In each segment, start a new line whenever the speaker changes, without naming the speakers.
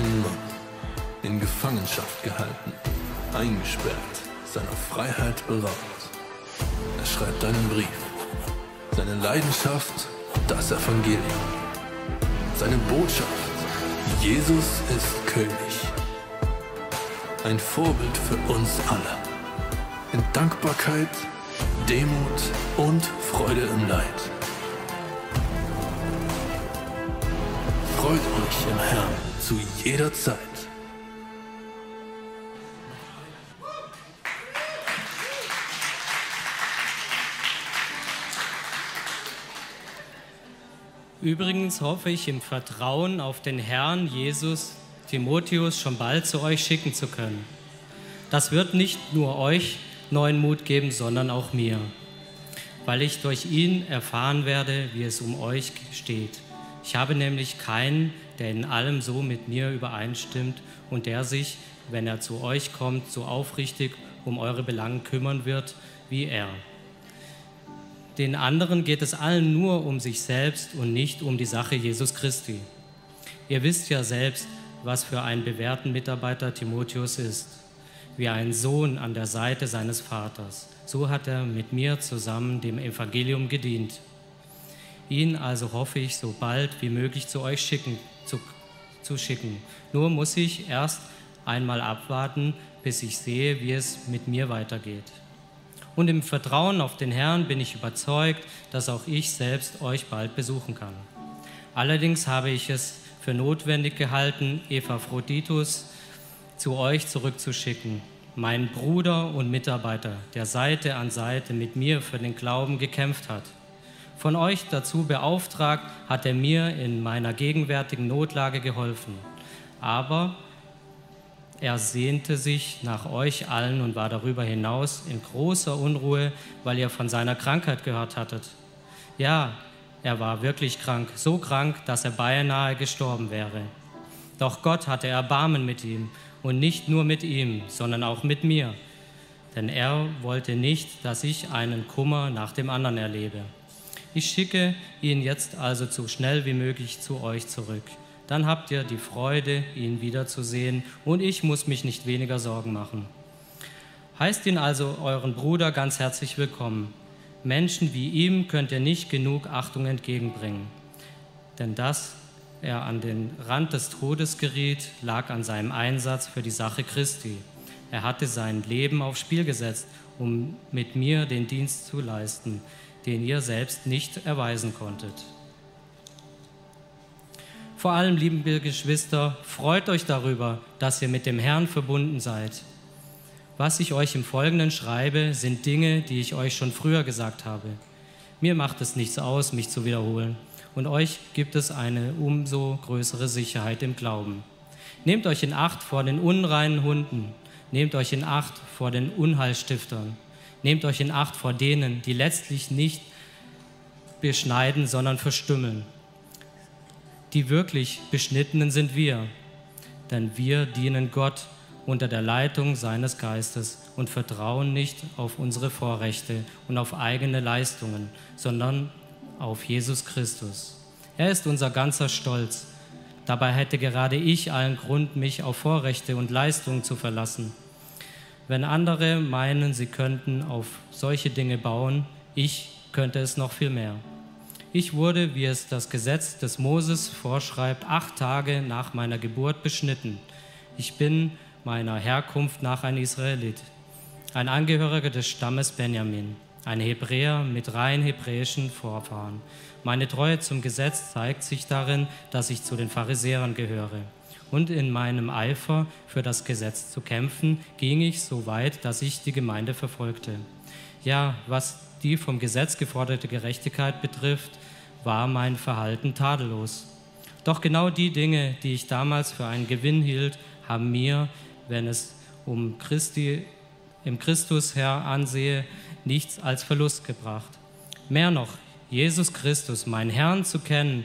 einen Mann, in Gefangenschaft gehalten, eingesperrt, seiner Freiheit beraubt. Er schreibt einen Brief. Seine Leidenschaft, das Evangelium. Seine Botschaft, Jesus ist König. Ein Vorbild für uns alle. In Dankbarkeit, Demut und Freude im Leid. Freut euch im Herrn zu jeder Zeit.
Übrigens hoffe ich im Vertrauen auf den Herrn Jesus Timotheus schon bald zu euch schicken zu können. Das wird nicht nur euch neuen Mut geben, sondern auch mir, weil ich durch ihn erfahren werde, wie es um euch steht. Ich habe nämlich keinen, der in allem so mit mir übereinstimmt und der sich, wenn er zu euch kommt, so aufrichtig um eure Belangen kümmern wird wie er. Den anderen geht es allen nur um sich selbst und nicht um die Sache Jesus Christi. Ihr wisst ja selbst, was für einen bewährten Mitarbeiter Timotheus ist, wie ein Sohn an der Seite seines Vaters. So hat er mit mir zusammen dem Evangelium gedient. Ihn also hoffe ich, so bald wie möglich zu euch schicken, zu, schicken. Nur muss ich erst einmal abwarten, bis ich sehe, wie es mit mir weitergeht. Und im Vertrauen auf den Herrn bin ich überzeugt, dass auch ich selbst euch bald besuchen kann. Allerdings habe ich es für notwendig gehalten, Epaphroditus zu euch zurückzuschicken, meinen Bruder und Mitarbeiter, der Seite an Seite mit mir für den Glauben gekämpft hat. Von euch dazu beauftragt hat er mir in meiner gegenwärtigen Notlage geholfen. Aber er sehnte sich nach euch allen und war darüber hinaus in großer Unruhe, weil ihr von seiner Krankheit gehört hattet. Ja, er war wirklich krank, so krank, dass er beinahe gestorben wäre. Doch Gott hatte Erbarmen mit ihm und nicht nur mit ihm, sondern auch mit mir. Denn er wollte nicht, dass ich einen Kummer nach dem anderen erlebe. Ich schicke ihn jetzt also so schnell wie möglich zu euch zurück. Dann habt ihr die Freude, ihn wiederzusehen und ich muss mich nicht weniger Sorgen machen. Heißt ihn also euren Bruder ganz herzlich willkommen. Menschen wie ihm könnt ihr nicht genug Achtung entgegenbringen. Denn dass er an den Rand des Todes geriet, lag an seinem Einsatz für die Sache Christi. Er hatte sein Leben aufs Spiel gesetzt, um mit mir den Dienst zu leisten, den ihr selbst nicht erweisen konntet. Vor allem, liebe Geschwister, freut euch darüber, dass ihr mit dem Herrn verbunden seid. Was ich euch im Folgenden schreibe, sind Dinge, die ich euch schon früher gesagt habe. Mir macht es nichts aus, mich zu wiederholen. Und euch gibt es eine umso größere Sicherheit im Glauben. Nehmt euch in Acht vor den unreinen Hunden. Nehmt euch in Acht vor den Unheilstiftern. Nehmt euch in Acht vor denen, die letztlich nicht beschneiden, sondern verstümmeln. Die wirklich Beschnittenen sind wir, denn wir dienen Gott unter der Leitung seines Geistes und vertrauen nicht auf unsere Vorrechte und auf eigene Leistungen, sondern auf Jesus Christus. Er ist unser ganzer Stolz. Dabei hätte gerade ich allen Grund, mich auf Vorrechte und Leistungen zu verlassen. Wenn andere meinen, sie könnten auf solche Dinge bauen, ich könnte es noch viel mehr. Ich wurde, wie es das Gesetz des Moses vorschreibt, acht Tage nach meiner Geburt beschnitten. Ich bin meiner Herkunft nach ein Israelit, ein Angehöriger des Stammes Benjamin, ein Hebräer mit rein hebräischen Vorfahren. Meine Treue zum Gesetz zeigt sich darin, dass ich zu den Pharisäern gehöre. Und in meinem Eifer für das Gesetz zu kämpfen, ging ich so weit, dass ich die Gemeinde verfolgte. Ja, was die vom Gesetz geforderte Gerechtigkeit betrifft, war mein Verhalten tadellos. Doch genau die Dinge, die ich damals für einen Gewinn hielt, haben mir wenn es um Christi, im Christus Herr ansehe, nichts als Verlust gebracht. Mehr noch, Jesus Christus, mein Herrn zu kennen,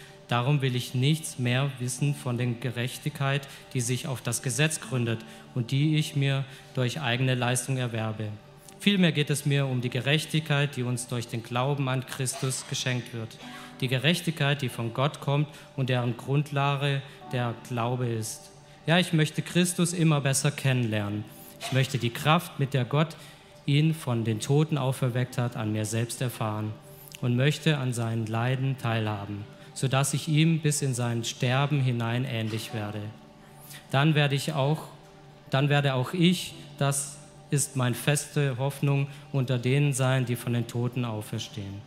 Darum will ich nichts mehr wissen von der Gerechtigkeit, die sich auf das Gesetz gründet und die ich mir durch eigene Leistung erwerbe. Vielmehr geht es mir um die Gerechtigkeit, die uns durch den Glauben an Christus geschenkt wird. Die Gerechtigkeit, die von Gott kommt und deren Grundlage der Glaube ist. Ja, ich möchte Christus immer besser kennenlernen. Ich möchte die Kraft, mit der Gott ihn von den Toten auferweckt hat, an mir selbst erfahren und möchte an seinen Leiden teilhaben sodass ich ihm bis in sein Sterben hinein ähnlich werde. Dann werde ich auch, dann werde auch ich, das ist meine feste Hoffnung, unter denen sein, die von den Toten auferstehen.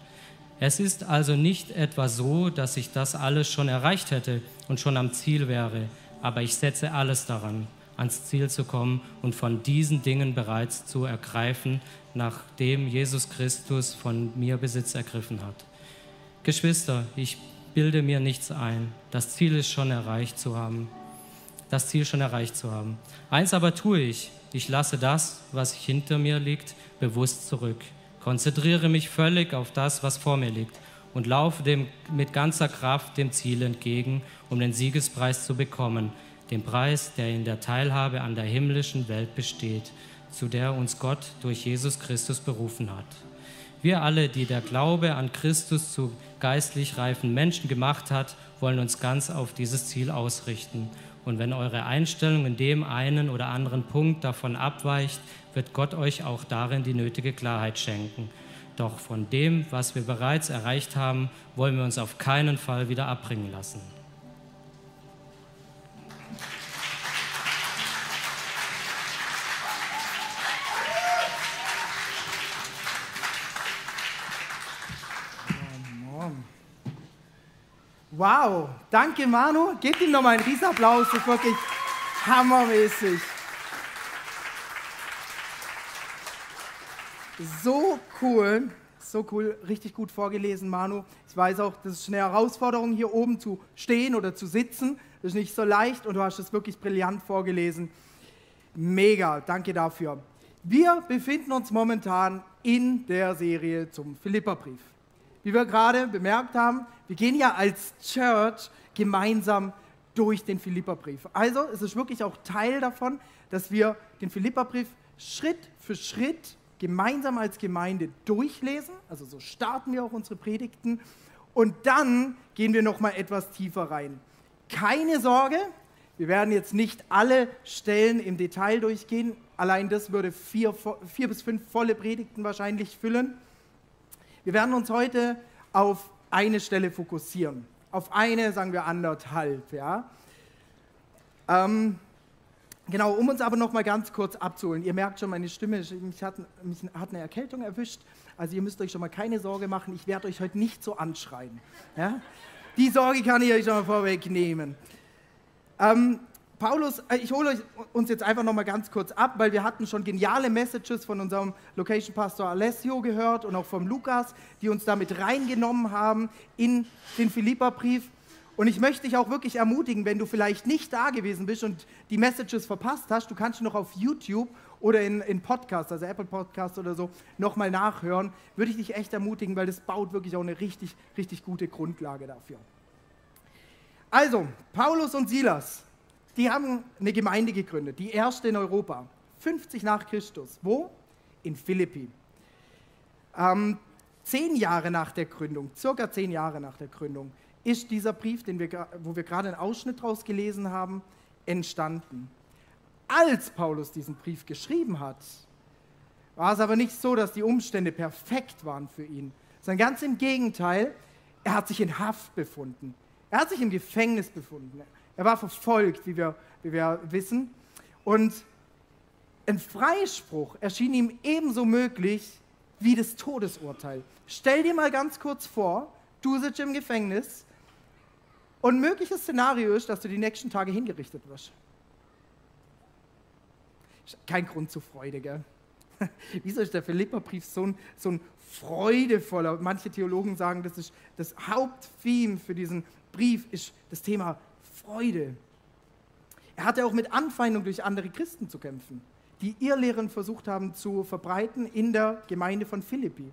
Es ist also nicht etwa so, dass ich das alles schon erreicht hätte und schon am Ziel wäre, aber ich setze alles daran, ans Ziel zu kommen und von diesen Dingen bereits zu ergreifen, nachdem Jesus Christus von mir Besitz ergriffen hat. Geschwister, ich bilde mir nichts ein. Das Ziel ist schon erreicht zu haben. Das Ziel schon erreicht zu haben. Eins aber tue ich. Ich lasse das, was hinter mir liegt, bewusst zurück. Konzentriere mich völlig auf das, was vor mir liegt und laufe dem mit ganzer Kraft dem Ziel entgegen, um den Siegespreis zu bekommen, den Preis, der in der Teilhabe an der himmlischen Welt besteht, zu der uns Gott durch Jesus Christus berufen hat. Wir alle, die der Glaube an Christus zu geistlich reifen Menschen gemacht hat, wollen uns ganz auf dieses Ziel ausrichten. Und wenn eure Einstellung in dem einen oder anderen Punkt davon abweicht, wird Gott euch auch darin die nötige Klarheit schenken. Doch von dem, was wir bereits erreicht haben, wollen wir uns auf keinen Fall wieder abbringen lassen.
Wow, danke Manu. Gebt ihm nochmal einen Riesenapplaus, das ist wirklich hammermäßig. So cool, so cool, richtig gut vorgelesen, Manu. Ich weiß auch, das ist eine Herausforderung, hier oben zu stehen oder zu sitzen. Das ist nicht so leicht und du hast es wirklich brillant vorgelesen. Mega, danke dafür. Wir befinden uns momentan in der Serie zum Philipperbrief. Wie wir gerade bemerkt haben, wir gehen ja als Church gemeinsam durch den Philipperbrief. Also es ist wirklich auch Teil davon, dass wir den Philipperbrief Schritt für Schritt gemeinsam als Gemeinde durchlesen. Also so starten wir auch unsere Predigten. Und dann gehen wir noch mal etwas tiefer rein. Keine Sorge, wir werden jetzt nicht alle Stellen im Detail durchgehen. Allein das würde vier, vier bis fünf volle Predigten wahrscheinlich füllen. Wir werden uns heute auf eine Stelle fokussieren. Auf eine, sagen wir anderthalb. Ja? Ähm, genau, um uns aber noch mal ganz kurz abzuholen. Ihr merkt schon, meine Stimme, mich hat, mich hat eine Erkältung erwischt. Also ihr müsst euch schon mal keine Sorge machen. Ich werde euch heute nicht so anschreien. Ja? Die Sorge kann ich euch schon mal vorwegnehmen. Ähm, Paulus, äh, ich hole uns jetzt einfach noch mal ganz kurz ab, weil wir hatten schon geniale Messages von unserem Location Pastor Alessio gehört und auch vom Lukas, die uns damit reingenommen haben in den Philipperbrief. Und ich möchte dich auch wirklich ermutigen, wenn du vielleicht nicht da gewesen bist und die Messages verpasst hast, du kannst noch auf YouTube oder in, in Podcast, also Apple Podcast oder so, nochmal nachhören. Würde ich dich echt ermutigen, weil das baut wirklich auch eine richtig, richtig gute Grundlage dafür. Also, Paulus und Silas, die haben eine Gemeinde gegründet, die erste in Europa, 50 nach Christus. Wo? In Philippi. Ähm, zehn Jahre nach der Gründung, circa zehn Jahre nach der Gründung, ist dieser Brief, den wir, wo wir gerade einen Ausschnitt daraus gelesen haben, entstanden. Als Paulus diesen Brief geschrieben hat, war es aber nicht so, dass die Umstände perfekt waren für ihn, sondern ganz im Gegenteil, er hat sich in Haft befunden. Er hat sich im Gefängnis befunden. Er war verfolgt, wie wir, wie wir wissen. Und ein Freispruch erschien ihm ebenso möglich wie das Todesurteil. Stell dir mal ganz kurz vor, du sitzt im Gefängnis und mögliches Szenario ist, dass du die nächsten Tage hingerichtet wirst. Kein Grund zur Freude, gell? Wieso ist der Philipperbrief so ein, so ein freudevoller? Manche Theologen sagen, das ist das Haupttheme für diesen Brief ist das Thema Freude. Er hatte auch mit Anfeindung durch andere Christen zu kämpfen. die Irrlehren versucht haben zu verbreiten in der Gemeinde von Philippi.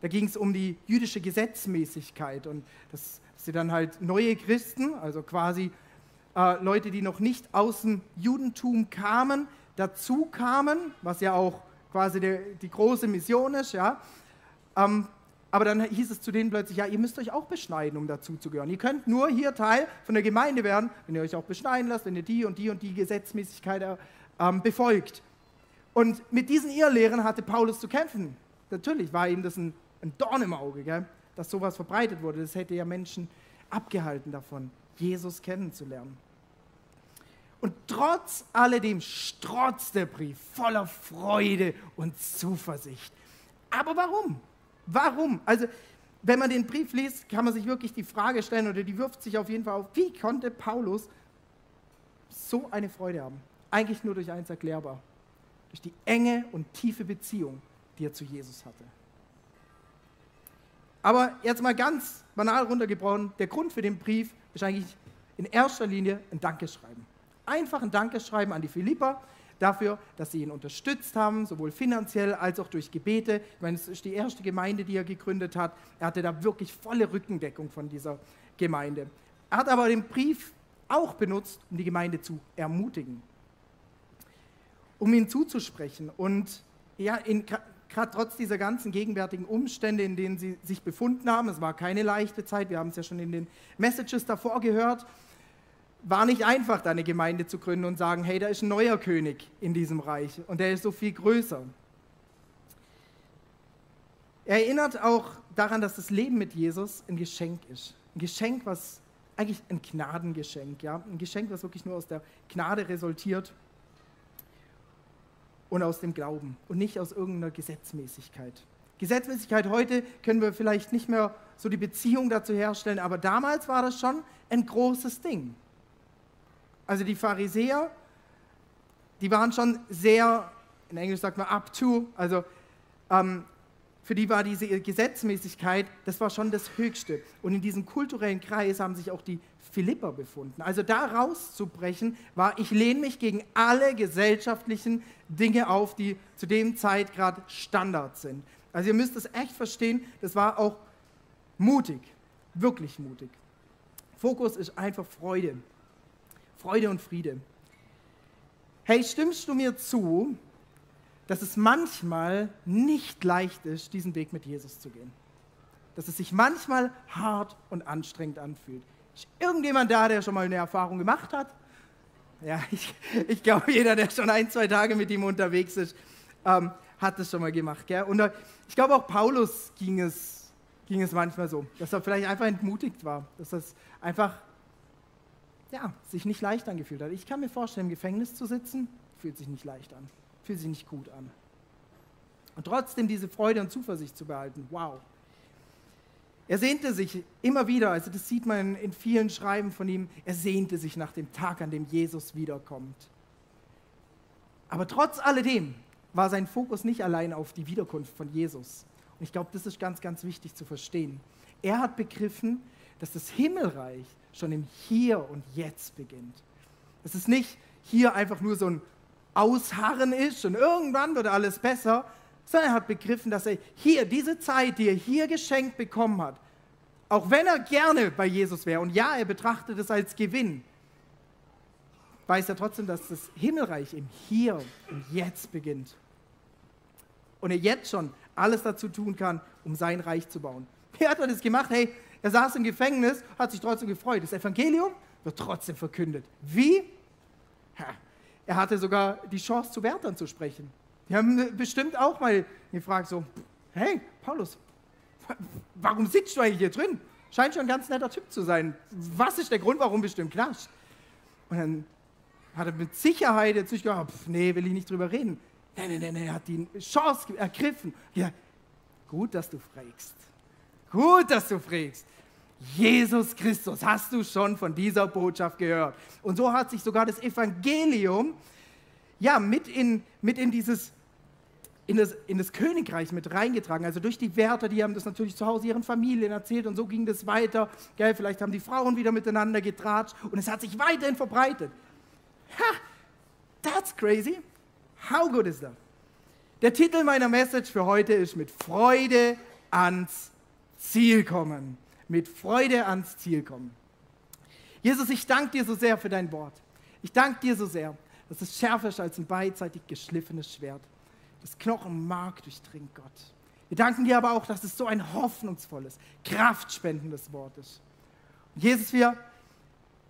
Da ging es um die jüdische Gesetzmäßigkeit und dass sie dann halt neue Christen, also quasi äh, Leute, die noch nicht aus dem Judentum kamen, dazu kamen, was ja auch quasi die, die große Mission ist, ja. Ähm, aber dann hieß es zu denen plötzlich, ja, ihr müsst euch auch beschneiden, um dazu zu gehören. Ihr könnt nur hier Teil von der Gemeinde werden, wenn ihr euch auch beschneiden lasst, wenn ihr die und die und die Gesetzmäßigkeit ähm, befolgt. Und mit diesen Irrlehren hatte Paulus zu kämpfen. Natürlich war ihm das ein, ein Dorn im Auge, gell? dass sowas verbreitet wurde. Das hätte ja Menschen abgehalten davon, Jesus kennenzulernen. Und trotz alledem strotzt der Brief voller Freude und Zuversicht. Aber warum? Warum? Also, wenn man den Brief liest, kann man sich wirklich die Frage stellen, oder die wirft sich auf jeden Fall auf, wie konnte Paulus so eine Freude haben? Eigentlich nur durch eins erklärbar. Durch die enge und tiefe Beziehung, die er zu Jesus hatte. Aber jetzt mal ganz banal runtergebrochen, der Grund für den Brief ist eigentlich in erster Linie ein Dankeschreiben. Einfach ein Dankeschreiben an die Philipper dafür, dass sie ihn unterstützt haben, sowohl finanziell als auch durch Gebete. Ich meine, es ist die erste Gemeinde, die er gegründet hat. Er hatte da wirklich volle Rückendeckung von dieser Gemeinde. Er hat aber den Brief auch benutzt, um die Gemeinde zu ermutigen, um ihn zuzusprechen und ja, gerade trotz dieser ganzen gegenwärtigen Umstände, in denen sie sich befunden haben, es war keine leichte Zeit, wir haben es ja schon in den Messages davor gehört, war nicht einfach, da eine Gemeinde zu gründen und sagen, hey, da ist ein neuer König in diesem Reich und der ist so viel größer. Er erinnert auch daran, dass das Leben mit Jesus ein Geschenk ist. Ein Geschenk, was eigentlich ein Gnadengeschenk, ja, ein Geschenk, was wirklich nur aus der Gnade resultiert und aus dem Glauben und nicht aus irgendeiner Gesetzmäßigkeit. Gesetzmäßigkeit heute können wir vielleicht nicht mehr so die Beziehung dazu herstellen, aber damals war das schon ein großes Ding. Also die Pharisäer, die waren schon sehr, in Englisch sagt man up to, also ähm, für die war diese Gesetzmäßigkeit, das war schon das Höchste. Und in diesem kulturellen Kreis haben sich auch die Philipper befunden. Also da rauszubrechen war, ich lehne mich gegen alle gesellschaftlichen Dinge auf, die zu dem Zeit gerade Standard sind. Also ihr müsst es echt verstehen, das war auch mutig, wirklich mutig. Fokus ist einfach Freude. Freude und Friede. Hey, stimmst du mir zu, dass es manchmal nicht leicht ist, diesen Weg mit Jesus zu gehen? Dass es sich manchmal hart und anstrengend anfühlt. Ist irgendjemand da, der schon mal eine Erfahrung gemacht hat? Ja, ich, ich glaube, jeder, der schon ein, zwei Tage mit ihm unterwegs ist, ähm, hat das schon mal gemacht. Gell? Und äh, ich glaube, auch Paulus ging es, ging es manchmal so, dass er vielleicht einfach entmutigt war, dass es einfach ja, sich nicht leicht angefühlt hat. Ich kann mir vorstellen, im Gefängnis zu sitzen, fühlt sich nicht leicht an, fühlt sich nicht gut an. Und trotzdem diese Freude und Zuversicht zu behalten, wow. Er sehnte sich immer wieder, also das sieht man in vielen Schreiben von ihm, er sehnte sich nach dem Tag, an dem Jesus wiederkommt. Aber trotz alledem war sein Fokus nicht allein auf die Wiederkunft von Jesus. Und ich glaube, das ist ganz, ganz wichtig zu verstehen. Er hat begriffen, dass das Himmelreich schon im Hier und Jetzt beginnt. Dass es nicht hier einfach nur so ein Ausharren ist und irgendwann wird alles besser, sondern er hat begriffen, dass er hier diese Zeit, die er hier geschenkt bekommen hat, auch wenn er gerne bei Jesus wäre, und ja, er betrachtet es als Gewinn, weiß er trotzdem, dass das Himmelreich im Hier und Jetzt beginnt. Und er jetzt schon alles dazu tun kann, um sein Reich zu bauen. Wie hat er das gemacht? Hey, er saß im Gefängnis, hat sich trotzdem gefreut. Das Evangelium wird trotzdem verkündet. Wie? Er hatte sogar die Chance, zu Wärtern zu sprechen. Die haben bestimmt auch mal gefragt, so, hey, Paulus, warum sitzt du eigentlich hier drin? Scheint schon ein ganz netter Typ zu sein. Was ist der Grund, warum im Knast? Und dann hat er mit Sicherheit jetzt nicht gesagt, nee, will ich nicht drüber reden. Nein, nein, nein, er hat die Chance ergriffen. Ja, gut, dass du fragst. Gut, dass du fragst. Jesus Christus, hast du schon von dieser Botschaft gehört? Und so hat sich sogar das Evangelium ja mit in, mit in dieses in das, in das Königreich mit reingetragen. Also durch die Wärter, die haben das natürlich zu Hause ihren Familien erzählt und so ging das weiter. Gell? Vielleicht haben die Frauen wieder miteinander getratscht und es hat sich weiterhin verbreitet. Ha, that's crazy. How good is that? Der Titel meiner Message für heute ist mit Freude ans Ziel kommen. Mit Freude ans Ziel kommen. Jesus, ich danke dir so sehr für dein Wort. Ich danke dir so sehr, dass es schärfer ist als ein beidseitig geschliffenes Schwert. Das Knochenmark durchdringt Gott. Wir danken dir aber auch, dass es so ein hoffnungsvolles, kraftspendendes Wort ist. Und Jesus, wir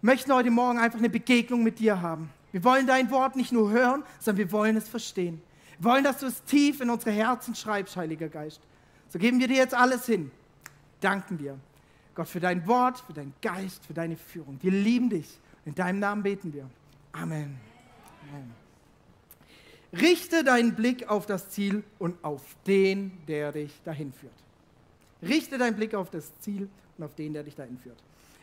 möchten heute Morgen einfach eine Begegnung mit dir haben. Wir wollen dein Wort nicht nur hören, sondern wir wollen es verstehen. Wir wollen, dass du es tief in unsere Herzen schreibst, Heiliger Geist. So geben wir dir jetzt alles hin. Danken dir, Gott, für dein Wort, für deinen Geist, für deine Führung. Wir lieben dich. In deinem Namen beten wir. Amen. Amen. Richte deinen Blick auf das Ziel und auf den, der dich dahin führt. Richte deinen Blick auf das Ziel und auf den, der dich dahin führt.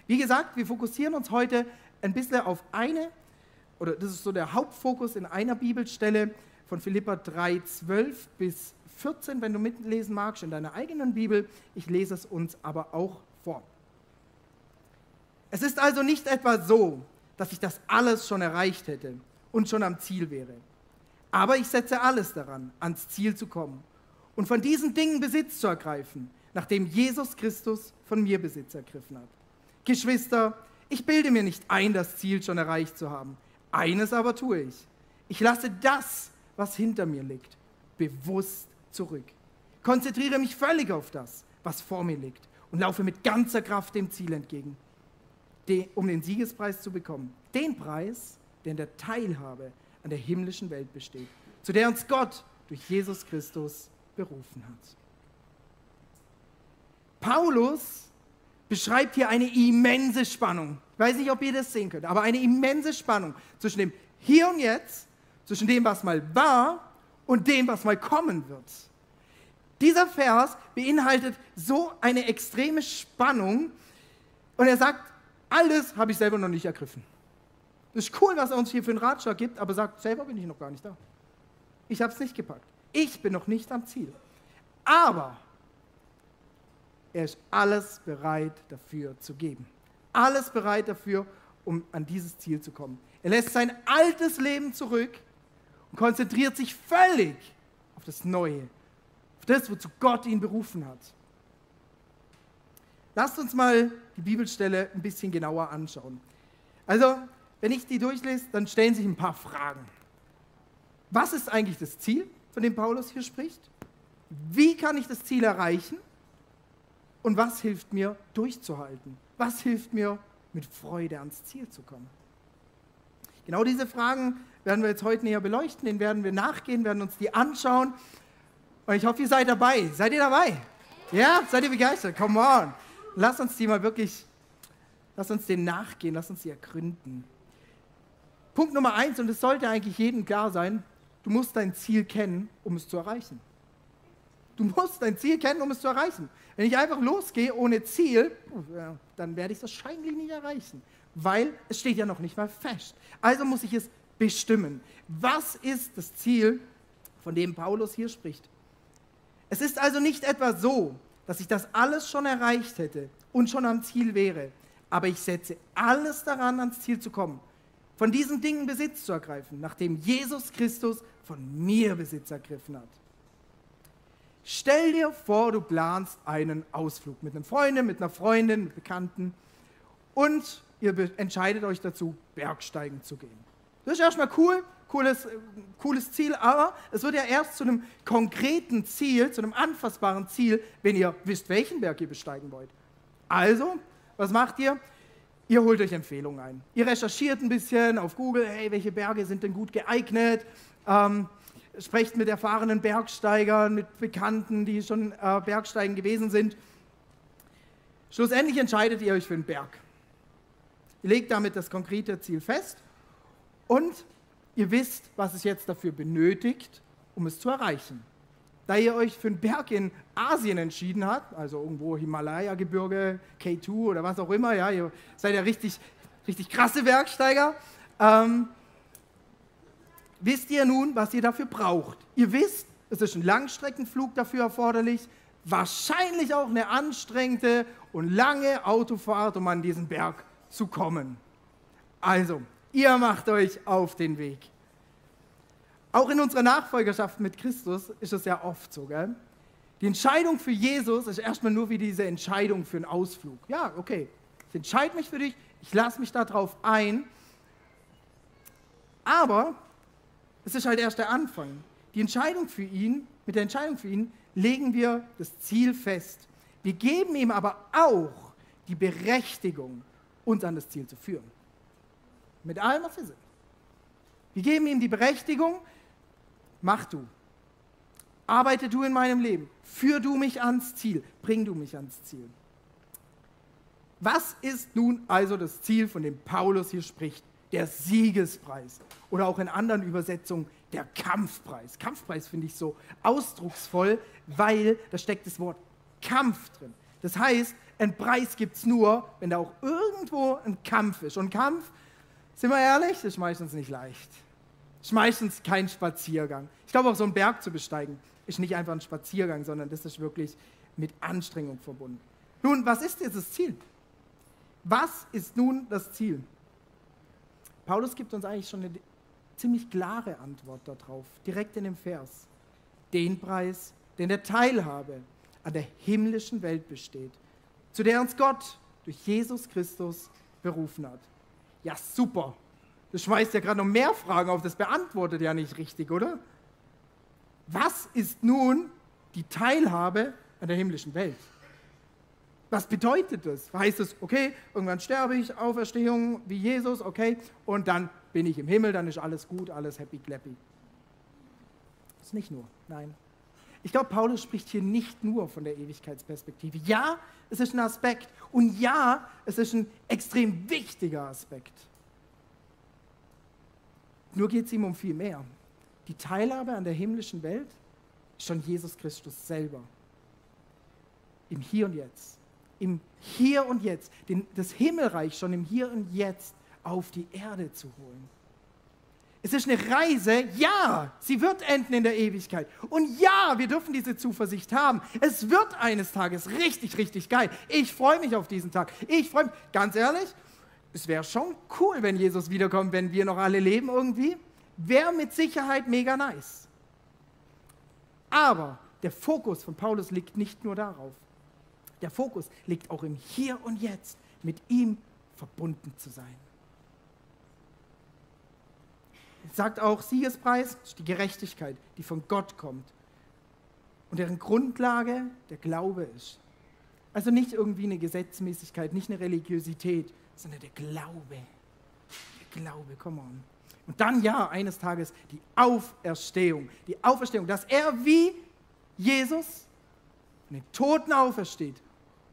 Wie gesagt, wir fokussieren uns heute ein bisschen auf eine, oder das ist so der Hauptfokus in einer Bibelstelle von Philippa 3, 12 bis 14, wenn du mitlesen magst, in deiner eigenen Bibel. Ich lese es uns aber auch vor. Es ist also nicht etwa so, dass ich das alles schon erreicht hätte und schon am Ziel wäre. Aber ich setze alles daran, ans Ziel zu kommen und von diesen Dingen Besitz zu ergreifen, nachdem Jesus Christus von mir Besitz ergriffen hat. Geschwister, ich bilde mir nicht ein, das Ziel schon erreicht zu haben. Eines aber tue ich. Ich lasse das, was hinter mir liegt, bewusst zurück. Konzentriere mich völlig auf das, was vor mir liegt und laufe mit ganzer Kraft dem Ziel entgegen, um den Siegespreis zu bekommen. Den Preis, der in der Teilhabe an der himmlischen Welt besteht, zu der uns Gott durch Jesus Christus berufen hat. Paulus beschreibt hier eine immense Spannung. Ich weiß nicht, ob ihr das sehen könnt, aber eine immense Spannung zwischen dem Hier und Jetzt, zwischen dem, was mal war und dem, was mal kommen wird. Dieser Vers beinhaltet so eine extreme Spannung und er sagt, alles habe ich selber noch nicht ergriffen. Das ist cool, was er uns hier für einen Ratschlag gibt, aber sagt, selber bin ich noch gar nicht da. Ich habe es nicht gepackt. Ich bin noch nicht am Ziel. Aber er ist alles bereit dafür zu geben. Alles bereit dafür, um an dieses Ziel zu kommen. Er lässt sein altes Leben zurück und konzentriert sich völlig auf das Neue, auf das, wozu Gott ihn berufen hat. Lasst uns mal die Bibelstelle ein bisschen genauer anschauen. Also, wenn ich die durchlese, dann stellen sich ein paar Fragen. Was ist eigentlich das Ziel, von dem Paulus hier spricht? Wie kann ich das Ziel erreichen? Und was hilft mir durchzuhalten? Was hilft mir mit Freude ans Ziel zu kommen? Genau diese Fragen werden wir jetzt heute näher beleuchten, denen werden wir nachgehen, werden uns die anschauen. Und ich hoffe, ihr seid dabei. Seid ihr dabei? Ja? Seid ihr begeistert? Come on. Lasst uns die mal wirklich, lasst uns denen nachgehen, lasst uns sie ergründen. Punkt Nummer eins, und es sollte eigentlich jedem klar sein, du musst dein Ziel kennen, um es zu erreichen. Du musst dein Ziel kennen, um es zu erreichen. Wenn ich einfach losgehe ohne Ziel, dann werde ich es wahrscheinlich nicht erreichen, weil es steht ja noch nicht mal fest. Also muss ich es bestimmen. Was ist das Ziel, von dem Paulus hier spricht? Es ist also nicht etwa so, dass ich das alles schon erreicht hätte und schon am Ziel wäre, aber ich setze alles daran, ans Ziel zu kommen von diesen Dingen Besitz zu ergreifen, nachdem Jesus Christus von mir Besitz ergriffen hat. Stell dir vor, du planst einen Ausflug mit einem Freund, mit einer Freundin, mit Bekannten und ihr entscheidet euch dazu, Bergsteigen zu gehen. Das ist erstmal cool, cooles, äh, cooles Ziel, aber es wird ja erst zu einem konkreten Ziel, zu einem anfassbaren Ziel, wenn ihr wisst, welchen Berg ihr besteigen wollt. Also, was macht ihr? Ihr holt euch Empfehlungen ein. Ihr recherchiert ein bisschen auf Google, hey, welche Berge sind denn gut geeignet? Ähm, sprecht mit erfahrenen Bergsteigern, mit Bekannten, die schon äh, Bergsteigen gewesen sind. Schlussendlich entscheidet ihr euch für einen Berg. Legt damit das konkrete Ziel fest und ihr wisst, was es jetzt dafür benötigt, um es zu erreichen da ihr euch für einen Berg in Asien entschieden habt, also irgendwo Himalaya-Gebirge, K2 oder was auch immer, ja, ihr seid ja richtig, richtig krasse Bergsteiger, ähm, wisst ihr nun, was ihr dafür braucht. Ihr wisst, es ist ein Langstreckenflug dafür erforderlich, wahrscheinlich auch eine anstrengende und lange Autofahrt, um an diesen Berg zu kommen. Also, ihr macht euch auf den Weg. Auch in unserer Nachfolgerschaft mit Christus ist es ja oft so, gell? Die Entscheidung für Jesus ist erstmal nur wie diese Entscheidung für einen Ausflug. Ja, okay, ich entscheide mich für dich, ich lasse mich darauf ein. Aber es ist halt erst der Anfang. Die Entscheidung für ihn, mit der Entscheidung für ihn legen wir das Ziel fest. Wir geben ihm aber auch die Berechtigung, uns an das Ziel zu führen. Mit allem, was wir sind. Wir geben ihm die Berechtigung, mach du. Arbeite du in meinem Leben. Führ du mich ans Ziel. Bring du mich ans Ziel. Was ist nun also das Ziel, von dem Paulus hier spricht? Der Siegespreis. Oder auch in anderen Übersetzungen der Kampfpreis. Kampfpreis finde ich so ausdrucksvoll, weil da steckt das Wort Kampf drin. Das heißt, ein Preis gibt es nur, wenn da auch irgendwo ein Kampf ist. Und Kampf, sind wir ehrlich, das ist meistens nicht leicht. Das ist meistens kein Spaziergang. Ich glaube, auch so einen Berg zu besteigen, ist nicht einfach ein Spaziergang, sondern das ist wirklich mit Anstrengung verbunden. Nun, was ist dieses Ziel? Was ist nun das Ziel? Paulus gibt uns eigentlich schon eine ziemlich klare Antwort darauf, direkt in dem Vers. Den Preis, den der Teilhabe an der himmlischen Welt besteht, zu der uns Gott durch Jesus Christus berufen hat. Ja, super. Das schmeißt ja gerade noch mehr Fragen auf, das beantwortet ja nicht richtig, oder? Was ist nun die Teilhabe an der himmlischen Welt? Was bedeutet das? Heißt es, okay, irgendwann sterbe ich, Auferstehung wie Jesus, okay, und dann bin ich im Himmel, dann ist alles gut, alles happy clappy. Das ist nicht nur, nein. Ich glaube, Paulus spricht hier nicht nur von der Ewigkeitsperspektive. Ja, es ist ein Aspekt und ja, es ist ein extrem wichtiger Aspekt. Nur geht es ihm um viel mehr. Die Teilhabe an der himmlischen Welt ist schon Jesus Christus selber. Im Hier und Jetzt. Im Hier und Jetzt. Den, das Himmelreich schon im Hier und Jetzt auf die Erde zu holen. Es ist eine Reise, ja, sie wird enden in der Ewigkeit. Und ja, wir dürfen diese Zuversicht haben. Es wird eines Tages richtig, richtig geil. Ich freue mich auf diesen Tag. Ich freue mich, ganz ehrlich, es wäre schon cool, wenn Jesus wiederkommt, wenn wir noch alle leben irgendwie. Wäre mit Sicherheit mega nice. Aber der Fokus von Paulus liegt nicht nur darauf. Der Fokus liegt auch im Hier und Jetzt, mit ihm verbunden zu sein sagt auch, Siegespreis ist die Gerechtigkeit, die von Gott kommt und deren Grundlage der Glaube ist. Also nicht irgendwie eine Gesetzmäßigkeit, nicht eine Religiosität, sondern der Glaube. Der Glaube, come on. Und dann ja, eines Tages die Auferstehung. Die Auferstehung, dass er wie Jesus von den Toten aufersteht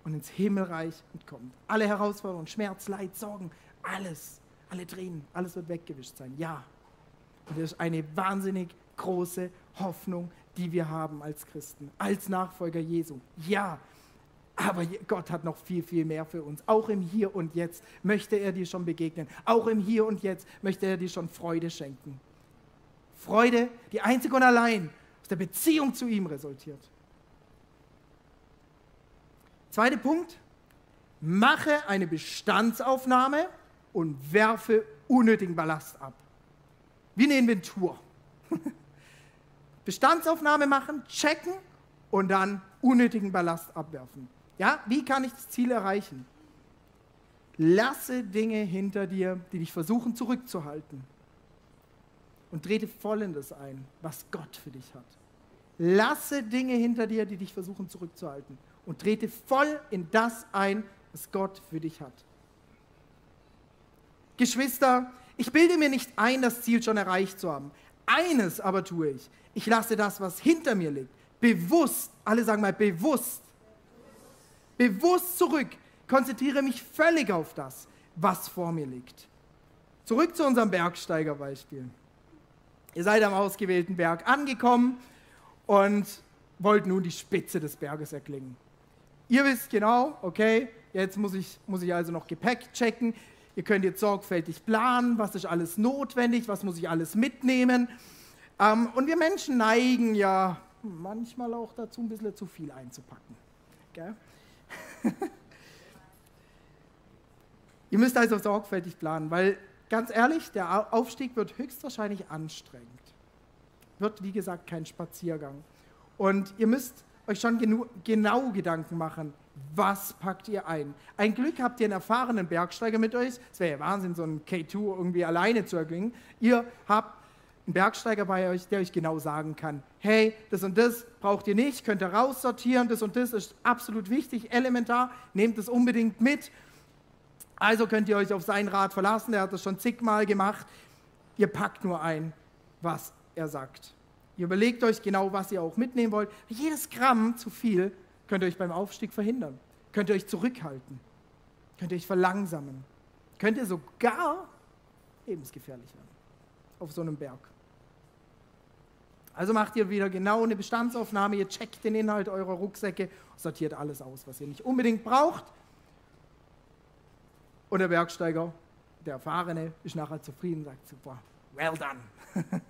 und ins Himmelreich entkommt. Alle Herausforderungen, Schmerz, Leid, Sorgen, alles, alle Tränen, alles wird weggewischt sein. Ja, und das ist eine wahnsinnig große Hoffnung, die wir haben als Christen, als Nachfolger Jesu. Ja, aber Gott hat noch viel, viel mehr für uns. Auch im Hier und Jetzt möchte er dir schon begegnen. Auch im Hier und Jetzt möchte er dir schon Freude schenken. Freude, die einzig und allein aus der Beziehung zu ihm resultiert. Zweiter Punkt, mache eine Bestandsaufnahme und werfe unnötigen Ballast ab. Wie eine Inventur. Bestandsaufnahme machen, checken und dann unnötigen Ballast abwerfen. Ja, wie kann ich das Ziel erreichen? Lasse Dinge hinter dir, die dich versuchen zurückzuhalten. Und trete voll in das ein, was Gott für dich hat. Lasse Dinge hinter dir, die dich versuchen zurückzuhalten. Und trete voll in das ein, was Gott für dich hat. Geschwister, ich bilde mir nicht ein, das Ziel schon erreicht zu haben. Eines aber tue ich. Ich lasse das, was hinter mir liegt, bewusst, alle sagen mal bewusst, bewusst zurück, konzentriere mich völlig auf das, was vor mir liegt. Zurück zu unserem Bergsteigerbeispiel. Ihr seid am ausgewählten Berg angekommen und wollt nun die Spitze des Berges erklingen. Ihr wisst genau, okay, jetzt muss ich, muss ich also noch Gepäck checken. Ihr könnt jetzt sorgfältig planen, was ist alles notwendig, was muss ich alles mitnehmen. Ähm, und wir Menschen neigen ja manchmal auch dazu, ein bisschen zu viel einzupacken. Ihr müsst also sorgfältig planen, weil ganz ehrlich, der Aufstieg wird höchstwahrscheinlich anstrengend. wird, wie gesagt, kein Spaziergang. Und ihr müsst euch schon genau Gedanken machen, was packt ihr ein. Ein Glück habt ihr einen erfahrenen Bergsteiger mit euch. Es wäre ja Wahnsinn, so einen K2 irgendwie alleine zu erklingen. Ihr habt einen Bergsteiger bei euch, der euch genau sagen kann, hey, das und das braucht ihr nicht, könnt ihr raussortieren, das und das ist absolut wichtig, elementar, nehmt es unbedingt mit. Also könnt ihr euch auf seinen Rat verlassen, der hat das schon zigmal gemacht. Ihr packt nur ein, was er sagt. Ihr überlegt euch genau, was ihr auch mitnehmen wollt. Jedes Gramm zu viel könnt ihr euch beim Aufstieg verhindern. Könnt ihr euch zurückhalten. Könnt ihr euch verlangsamen. Könnt ihr sogar lebensgefährlich werden. Auf so einem Berg. Also macht ihr wieder genau eine Bestandsaufnahme, ihr checkt den Inhalt eurer Rucksäcke, sortiert alles aus, was ihr nicht unbedingt braucht. Und der Bergsteiger, der Erfahrene, ist nachher zufrieden und sagt, super, well done.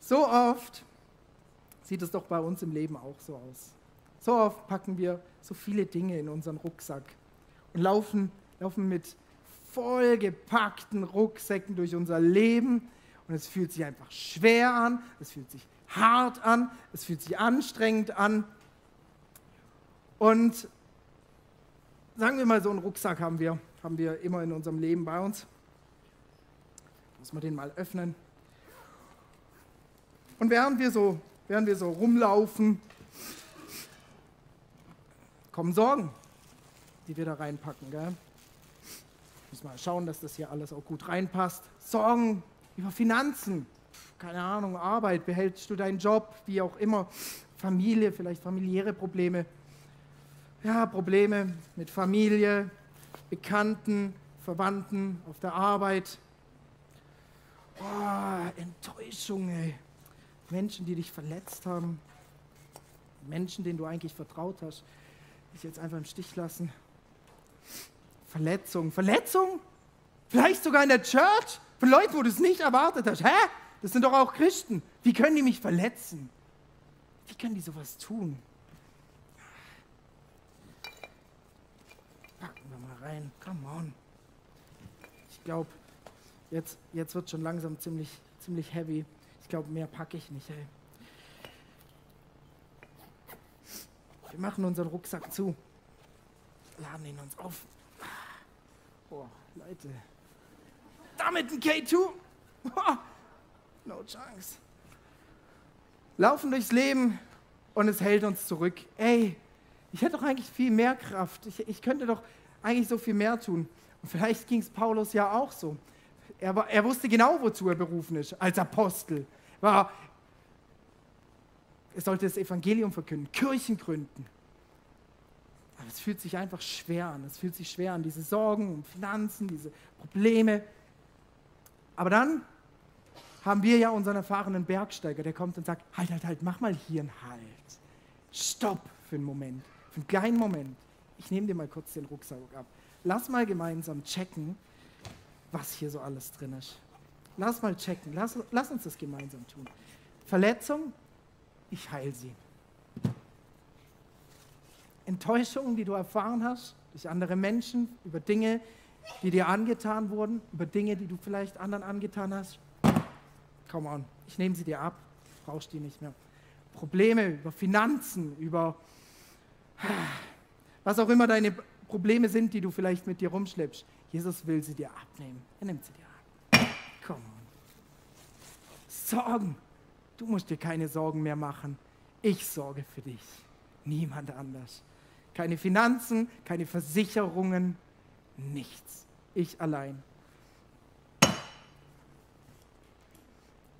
so oft sieht es doch bei uns im Leben auch so aus. So oft packen wir so viele Dinge in unseren Rucksack und laufen, laufen mit vollgepackten Rucksäcken durch unser Leben und es fühlt sich einfach schwer an, es fühlt sich hart an, es fühlt sich anstrengend an. Und sagen wir mal, so einen Rucksack haben wir, haben wir immer in unserem Leben bei uns. Muss man den mal öffnen. Und während wir so, während wir so rumlaufen, kommen Sorgen, die wir da reinpacken. Gell? Muss mal schauen, dass das hier alles auch gut reinpasst. Sorgen über Finanzen, keine Ahnung, Arbeit, behältst du deinen Job, wie auch immer, Familie, vielleicht familiäre Probleme. Ja, Probleme mit Familie, Bekannten, Verwandten auf der Arbeit. Oh, Enttäuschung, ey. Menschen, die dich verletzt haben. Menschen, denen du eigentlich vertraut hast, dich jetzt einfach im Stich lassen. Verletzung. Verletzung? Vielleicht sogar in der Church? Von Leuten, wo du es nicht erwartet hast. Hä? Das sind doch auch Christen. Wie können die mich verletzen? Wie können die sowas tun? Packen wir mal rein. Come on. Ich glaube, jetzt, jetzt wird schon langsam ziemlich, ziemlich heavy. Ich glaube, mehr packe ich nicht. Ey. Wir machen unseren Rucksack zu. Laden ihn uns auf. Boah, Leute. Damit ein K2. No chance. Laufen durchs Leben und es hält uns zurück. Ey, ich hätte doch eigentlich viel mehr Kraft. Ich, ich könnte doch eigentlich so viel mehr tun. Und vielleicht ging es Paulus ja auch so. Er, war, er wusste genau, wozu er berufen ist, als Apostel. War, sollte das Evangelium verkünden, Kirchen gründen. Aber es fühlt sich einfach schwer an. Es fühlt sich schwer an, diese Sorgen um Finanzen, diese Probleme. Aber dann haben wir ja unseren erfahrenen Bergsteiger, der kommt und sagt, halt, halt, halt, mach mal hier einen Halt. Stopp für einen Moment, für einen kleinen Moment. Ich nehme dir mal kurz den Rucksack ab. Lass mal gemeinsam checken, was hier so alles drin ist. Lass mal checken, lass, lass uns das gemeinsam tun. Verletzung, ich heile sie. Enttäuschungen, die du erfahren hast durch andere Menschen, über Dinge, die dir angetan wurden, über Dinge, die du vielleicht anderen angetan hast. Come on, ich nehme sie dir ab, brauchst die nicht mehr. Probleme über Finanzen, über was auch immer deine Probleme sind, die du vielleicht mit dir rumschleppst. Jesus will sie dir abnehmen. Er nimmt sie dir ab. Come on. Sorgen. Du musst dir keine Sorgen mehr machen. Ich sorge für dich. Niemand anders. Keine Finanzen, keine Versicherungen, nichts. Ich allein.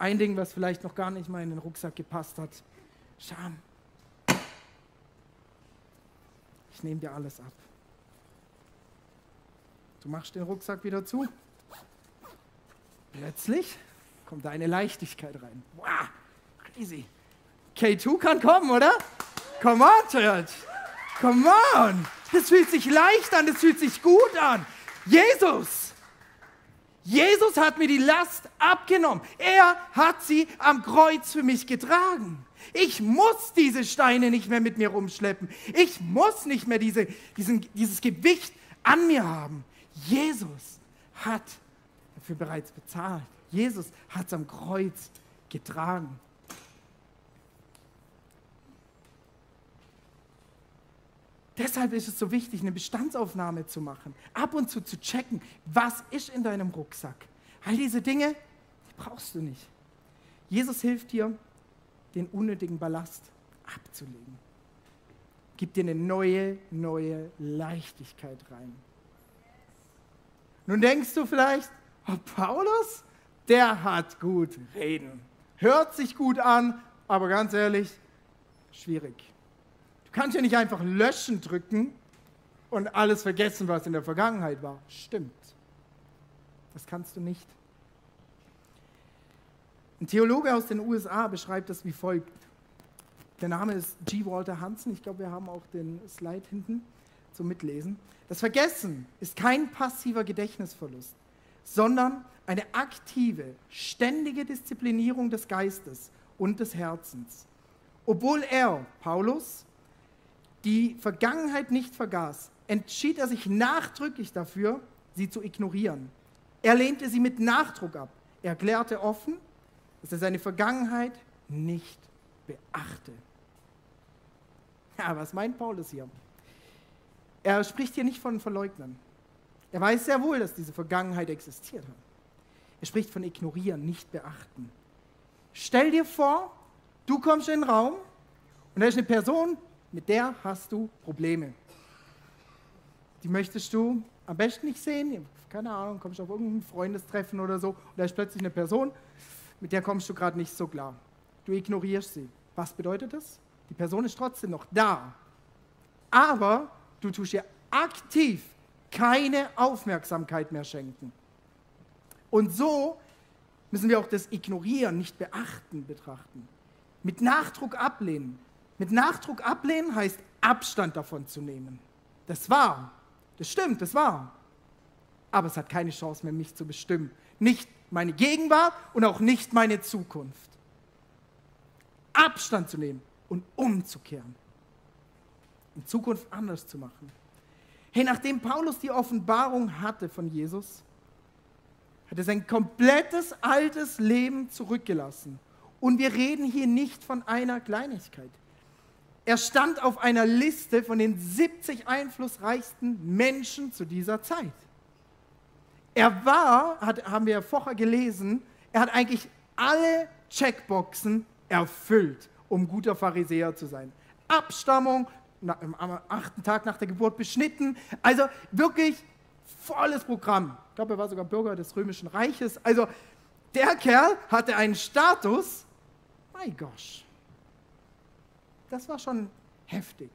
Ein Ding, was vielleicht noch gar nicht mal in den Rucksack gepasst hat. Scham. Ich nehme dir alles ab. Du machst den Rucksack wieder zu. Plötzlich kommt da eine Leichtigkeit rein. Wow, crazy. K2 kann kommen, oder? Come on, Church. Come on. Das fühlt sich leicht an, das fühlt sich gut an. Jesus. Jesus hat mir die Last abgenommen. Er hat sie am Kreuz für mich getragen. Ich muss diese Steine nicht mehr mit mir rumschleppen. Ich muss nicht mehr diese, diesen, dieses Gewicht an mir haben. Jesus hat dafür bereits bezahlt. Jesus hat es am Kreuz getragen. Deshalb ist es so wichtig, eine Bestandsaufnahme zu machen, ab und zu zu checken, was ist in deinem Rucksack. All diese Dinge, die brauchst du nicht. Jesus hilft dir, den unnötigen Ballast abzulegen. Gibt dir eine neue, neue Leichtigkeit rein. Nun denkst du vielleicht, oh, Paulus, der hat gut reden. Hört sich gut an, aber ganz ehrlich, schwierig. Du kannst ja nicht einfach löschen drücken und alles vergessen, was in der Vergangenheit war. Stimmt. Das kannst du nicht. Ein Theologe aus den USA beschreibt das wie folgt. Der Name ist G. Walter Hansen. Ich glaube, wir haben auch den Slide hinten zum Mitlesen. Das Vergessen ist kein passiver Gedächtnisverlust, sondern eine aktive, ständige Disziplinierung des Geistes und des Herzens. Obwohl er, Paulus, die Vergangenheit nicht vergaß, entschied er sich nachdrücklich dafür, sie zu ignorieren. Er lehnte sie mit Nachdruck ab. Er erklärte offen, dass er seine Vergangenheit nicht beachte. Ja, was meint Paulus hier? Er spricht hier nicht von Verleugnen. Er weiß sehr wohl, dass diese Vergangenheit existiert hat. Er spricht von ignorieren, nicht beachten. Stell dir vor, du kommst in den Raum und da ist eine Person, mit der hast du Probleme. Die möchtest du am besten nicht sehen. Keine Ahnung, kommst du auf irgendein Freundestreffen oder so und da ist plötzlich eine Person, mit der kommst du gerade nicht so klar. Du ignorierst sie. Was bedeutet das? Die Person ist trotzdem noch da. Aber du tust ihr aktiv keine Aufmerksamkeit mehr schenken. Und so müssen wir auch das Ignorieren, nicht beachten betrachten. Mit Nachdruck ablehnen. Mit Nachdruck ablehnen heißt Abstand davon zu nehmen. Das war, das stimmt, das war. Aber es hat keine Chance mehr, mich zu bestimmen. Nicht meine Gegenwart und auch nicht meine Zukunft. Abstand zu nehmen und umzukehren. In Zukunft anders zu machen. Hey, nachdem Paulus die Offenbarung hatte von Jesus, hat er sein komplettes altes Leben zurückgelassen. Und wir reden hier nicht von einer Kleinigkeit. Er stand auf einer Liste von den 70 einflussreichsten Menschen zu dieser Zeit. Er war, hat, haben wir vorher gelesen, er hat eigentlich alle Checkboxen erfüllt, um guter Pharisäer zu sein. Abstammung, am achten Tag nach der Geburt beschnitten, also wirklich volles Programm. Ich glaube, er war sogar Bürger des Römischen Reiches. Also der Kerl hatte einen Status, mein Gott, das war schon heftig.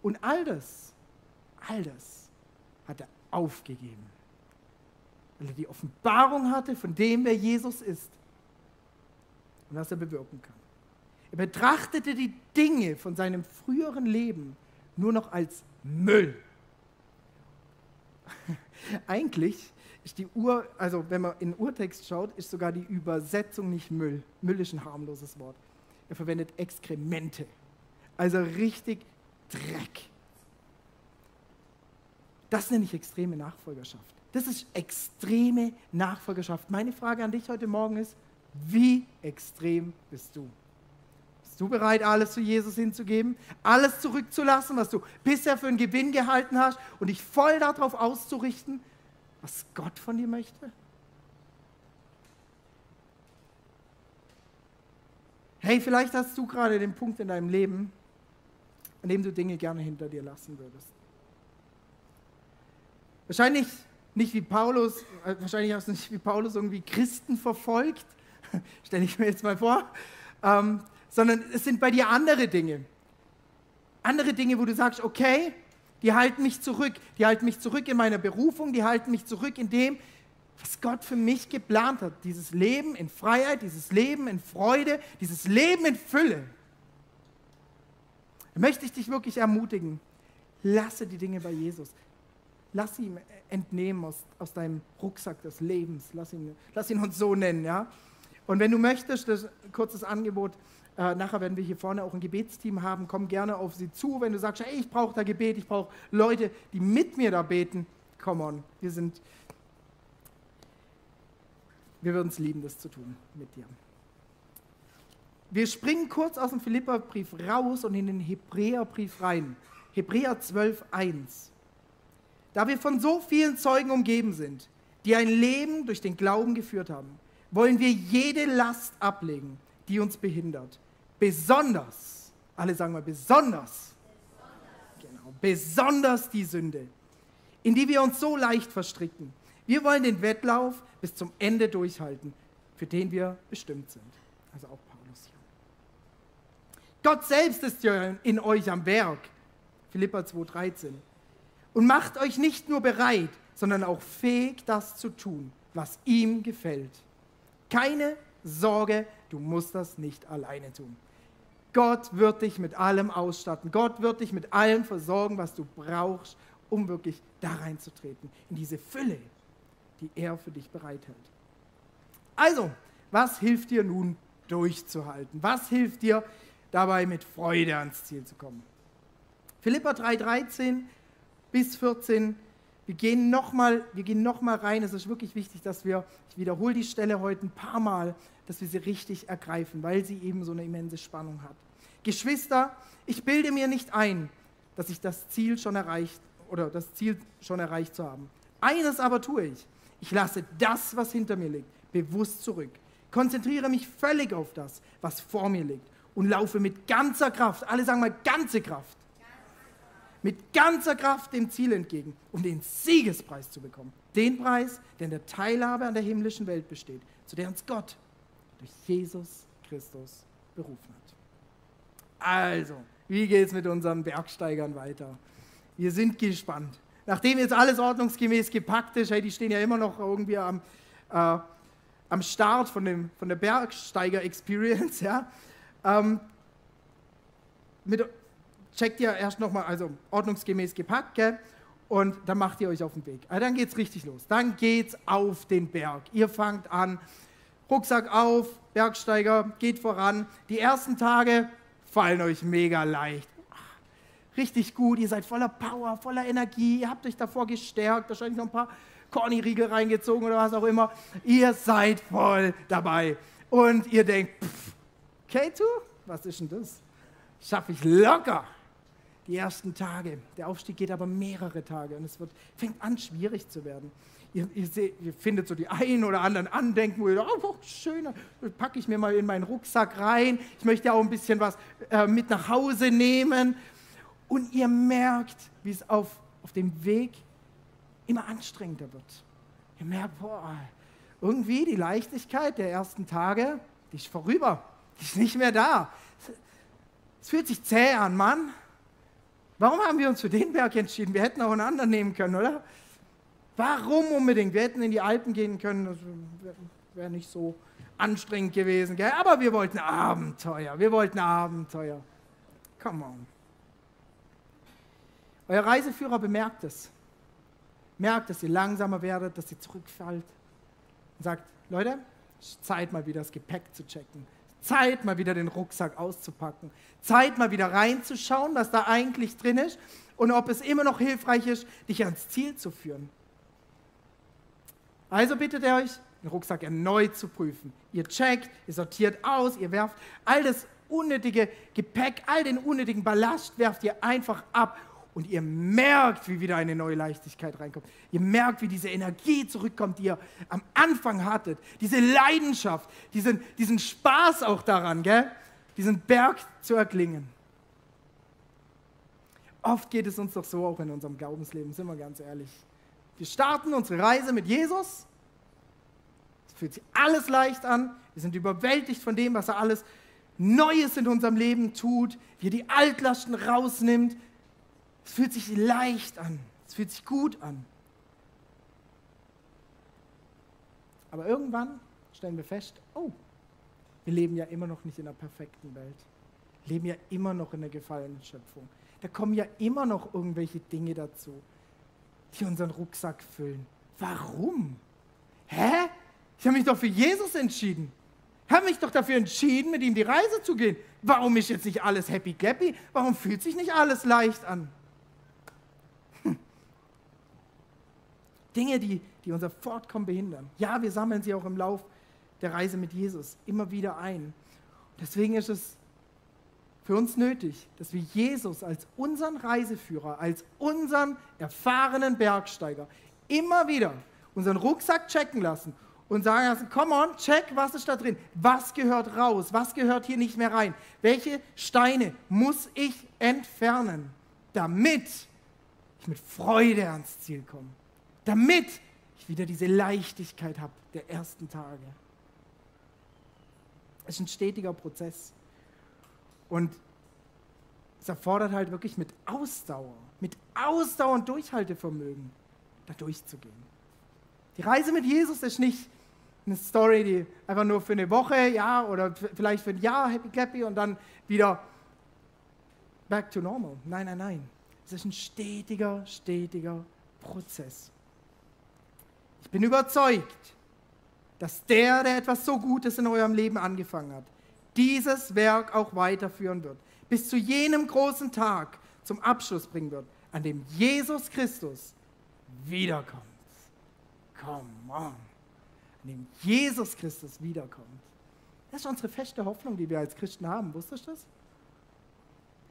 Und all das, all das hat er aufgegeben, weil er die Offenbarung hatte von dem, wer Jesus ist und was er bewirken kann. Er betrachtete die Dinge von seinem früheren Leben nur noch als Müll. Eigentlich ist die Ur, also wenn man in den Urtext schaut, ist sogar die Übersetzung nicht Müll. Müll ist ein harmloses Wort. Er verwendet Exkremente. Also richtig Dreck. Das nenne ich extreme Nachfolgerschaft. Das ist extreme Nachfolgerschaft. Meine Frage an dich heute Morgen ist, wie extrem bist du? Bist du bereit, alles zu Jesus hinzugeben? Alles zurückzulassen, was du bisher für einen Gewinn gehalten hast und dich voll darauf auszurichten, was Gott von dir möchte? Hey, vielleicht hast du gerade den Punkt in deinem Leben, an dem du Dinge gerne hinter dir lassen würdest. Wahrscheinlich nicht wie Paulus, äh, wahrscheinlich hast du nicht wie Paulus irgendwie Christen verfolgt, stelle ich mir jetzt mal vor, ähm, sondern es sind bei dir andere Dinge. Andere Dinge, wo du sagst, okay, die halten mich zurück, die halten mich zurück in meiner Berufung, die halten mich zurück in dem, was Gott für mich geplant hat. Dieses Leben in Freiheit, dieses Leben in Freude, dieses Leben in Fülle möchte ich dich wirklich ermutigen, lasse die Dinge bei Jesus. Lass ihn entnehmen aus, aus deinem Rucksack des Lebens. Lass ihn, lass ihn uns so nennen. Ja? Und wenn du möchtest, das kurzes Angebot, äh, nachher werden wir hier vorne auch ein Gebetsteam haben, komm gerne auf sie zu. Wenn du sagst, hey, ich brauche da Gebet, ich brauche Leute, die mit mir da beten, come on, wir sind, wir würden es lieben, das zu tun mit dir. Wir springen kurz aus dem Philipperbrief raus und in den Hebräerbrief rein. Hebräer 12, 1. Da wir von so vielen Zeugen umgeben sind, die ein Leben durch den Glauben geführt haben, wollen wir jede Last ablegen, die uns behindert. Besonders, alle sagen mal besonders, genau, besonders die Sünde, in die wir uns so leicht verstricken. Wir wollen den Wettlauf bis zum Ende durchhalten, für den wir bestimmt sind. Also auch. Gott selbst ist ja in euch am Werk. Philippa 2,13. Und macht euch nicht nur bereit, sondern auch fähig, das zu tun, was ihm gefällt. Keine Sorge, du musst das nicht alleine tun. Gott wird dich mit allem ausstatten. Gott wird dich mit allem versorgen, was du brauchst, um wirklich da reinzutreten, in diese Fülle, die er für dich bereithält. Also, was hilft dir nun durchzuhalten? Was hilft dir dabei mit Freude ans Ziel zu kommen? Philippa 3,13 bis 14 wir gehen nochmal noch rein. Es ist wirklich wichtig, dass wir, ich wiederhole die Stelle heute ein paar Mal, dass wir sie richtig ergreifen, weil sie eben so eine immense Spannung hat. Geschwister, ich bilde mir nicht ein, dass ich das Ziel schon erreicht oder das Ziel schon erreicht zu haben. Eines aber tue ich. Ich lasse das, was hinter mir liegt, bewusst zurück. Konzentriere mich völlig auf das, was vor mir liegt und laufe mit ganzer Kraft, alle sagen mal ganze Kraft, mit ganzer Kraft dem Ziel entgegen, um den Siegespreis zu bekommen. Den Preis, der in der Teilhabe an der himmlischen Welt besteht, zu der uns Gott durch Jesus Christus berufen hat. Also, wie geht es mit unseren Bergsteigern weiter? Wir sind gespannt. Nachdem jetzt alles ordnungsgemäß gepackt ist, hey, die stehen ja immer noch irgendwie am, äh, am Start von, dem, von der Bergsteiger-Experience, ja, ähm, mit, checkt ihr erst nochmal, also ordnungsgemäß gepackt, gell? Und dann macht ihr euch auf den Weg. Also dann geht's richtig los. Dann geht's auf den Berg. Ihr fangt an, Rucksack auf, Bergsteiger, geht voran. Die ersten Tage fallen euch mega leicht. Richtig gut, ihr seid voller Power, voller Energie, ihr habt euch davor gestärkt, wahrscheinlich noch ein paar Corny-Riegel reingezogen oder was auch immer. Ihr seid voll dabei. Und ihr denkt, pff, K2, was ist denn das? Schaffe ich locker die ersten Tage. Der Aufstieg geht aber mehrere Tage und es wird, fängt an, schwierig zu werden. Ihr, ihr, seht, ihr findet so die einen oder anderen Andenken, wo ihr sagt, oh, schön, packe ich mir mal in meinen Rucksack rein. Ich möchte auch ein bisschen was äh, mit nach Hause nehmen. Und ihr merkt, wie es auf, auf dem Weg immer anstrengender wird. Ihr merkt, boah, irgendwie die Leichtigkeit der ersten Tage, die ist vorüber. Die ist nicht mehr da. Es fühlt sich zäh an, Mann. Warum haben wir uns für den Berg entschieden? Wir hätten auch einen anderen nehmen können, oder? Warum unbedingt? Wir hätten in die Alpen gehen können, das wäre nicht so anstrengend gewesen. Gell? Aber wir wollten Abenteuer, wir wollten Abenteuer. Come on. Euer Reiseführer bemerkt es. Merkt, dass ihr langsamer werdet, dass ihr zurückfällt. Und sagt, Leute, Zeit mal wieder das Gepäck zu checken. Zeit, mal wieder den Rucksack auszupacken. Zeit, mal wieder reinzuschauen, was da eigentlich drin ist und ob es immer noch hilfreich ist, dich ans Ziel zu führen. Also bittet er euch, den Rucksack erneut zu prüfen. Ihr checkt, ihr sortiert aus, ihr werft all das unnötige Gepäck, all den unnötigen Ballast, werft ihr einfach ab und ihr merkt, wie wieder eine neue Leichtigkeit reinkommt. Ihr merkt, wie diese Energie zurückkommt, die ihr am Anfang hattet. Diese Leidenschaft, diesen, diesen Spaß auch daran, gell? diesen Berg zu erklingen. Oft geht es uns doch so auch in unserem Glaubensleben, sind wir ganz ehrlich. Wir starten unsere Reise mit Jesus. Es fühlt sich alles leicht an. Wir sind überwältigt von dem, was er alles Neues in unserem Leben tut, wie er die Altlasten rausnimmt, es fühlt sich leicht an. Es fühlt sich gut an. Aber irgendwann stellen wir fest, oh, wir leben ja immer noch nicht in einer perfekten Welt. Wir leben ja immer noch in der gefallenen Schöpfung. Da kommen ja immer noch irgendwelche Dinge dazu, die unseren Rucksack füllen. Warum? Hä? Ich habe mich doch für Jesus entschieden. Ich habe mich doch dafür entschieden, mit ihm die Reise zu gehen. Warum ist jetzt nicht alles happy clappy? Warum fühlt sich nicht alles leicht an? Dinge, die, die unser Fortkommen behindern. Ja, wir sammeln sie auch im Lauf der Reise mit Jesus immer wieder ein. Deswegen ist es für uns nötig, dass wir Jesus als unseren Reiseführer, als unseren erfahrenen Bergsteiger immer wieder unseren Rucksack checken lassen und sagen lassen, come on, check, was ist da drin? Was gehört raus? Was gehört hier nicht mehr rein? Welche Steine muss ich entfernen, damit ich mit Freude ans Ziel komme? Damit ich wieder diese Leichtigkeit habe der ersten Tage. Es ist ein stetiger Prozess. Und es erfordert halt wirklich mit Ausdauer, mit Ausdauer und Durchhaltevermögen, da durchzugehen. Die Reise mit Jesus ist nicht eine Story, die einfach nur für eine Woche, ja, oder vielleicht für ein Jahr happy clappy und dann wieder back to normal. Nein, nein, nein. Es ist ein stetiger, stetiger Prozess. Ich bin überzeugt, dass der, der etwas so Gutes in eurem Leben angefangen hat, dieses Werk auch weiterführen wird, bis zu jenem großen Tag zum Abschluss bringen wird, an dem Jesus Christus wiederkommt. Come on. An dem Jesus Christus wiederkommt. Das ist unsere feste Hoffnung, die wir als Christen haben. Wusstest du das?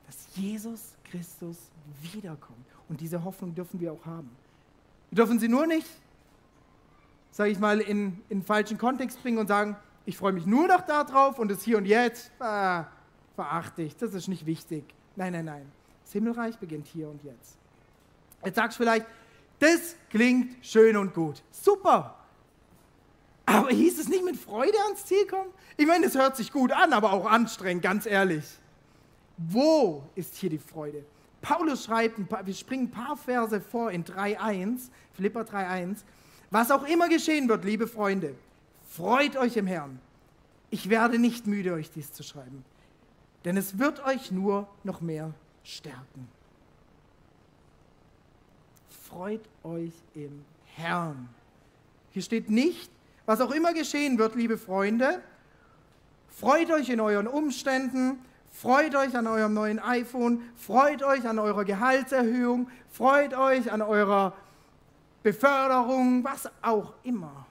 Dass Jesus Christus wiederkommt. Und diese Hoffnung dürfen wir auch haben. Wir dürfen sie nur nicht sage ich mal, in, in falschen Kontext bringen und sagen, ich freue mich nur noch darauf und das Hier und Jetzt ah, verachte ich, das ist nicht wichtig. Nein, nein, nein. Das Himmelreich beginnt hier und jetzt. Jetzt sagst du vielleicht, das klingt schön und gut. Super. Aber hieß es nicht mit Freude ans Ziel kommen? Ich meine, es hört sich gut an, aber auch anstrengend, ganz ehrlich. Wo ist hier die Freude? Paulus schreibt, wir springen ein paar Verse vor in 3.1, Philippa 3.1. Was auch immer geschehen wird, liebe Freunde, freut euch im Herrn. Ich werde nicht müde, euch dies zu schreiben, denn es wird euch nur noch mehr stärken. Freut euch im Herrn. Hier steht nicht, was auch immer geschehen wird, liebe Freunde, freut euch in euren Umständen, freut euch an eurem neuen iPhone, freut euch an eurer Gehaltserhöhung, freut euch an eurer Beförderung, was auch immer.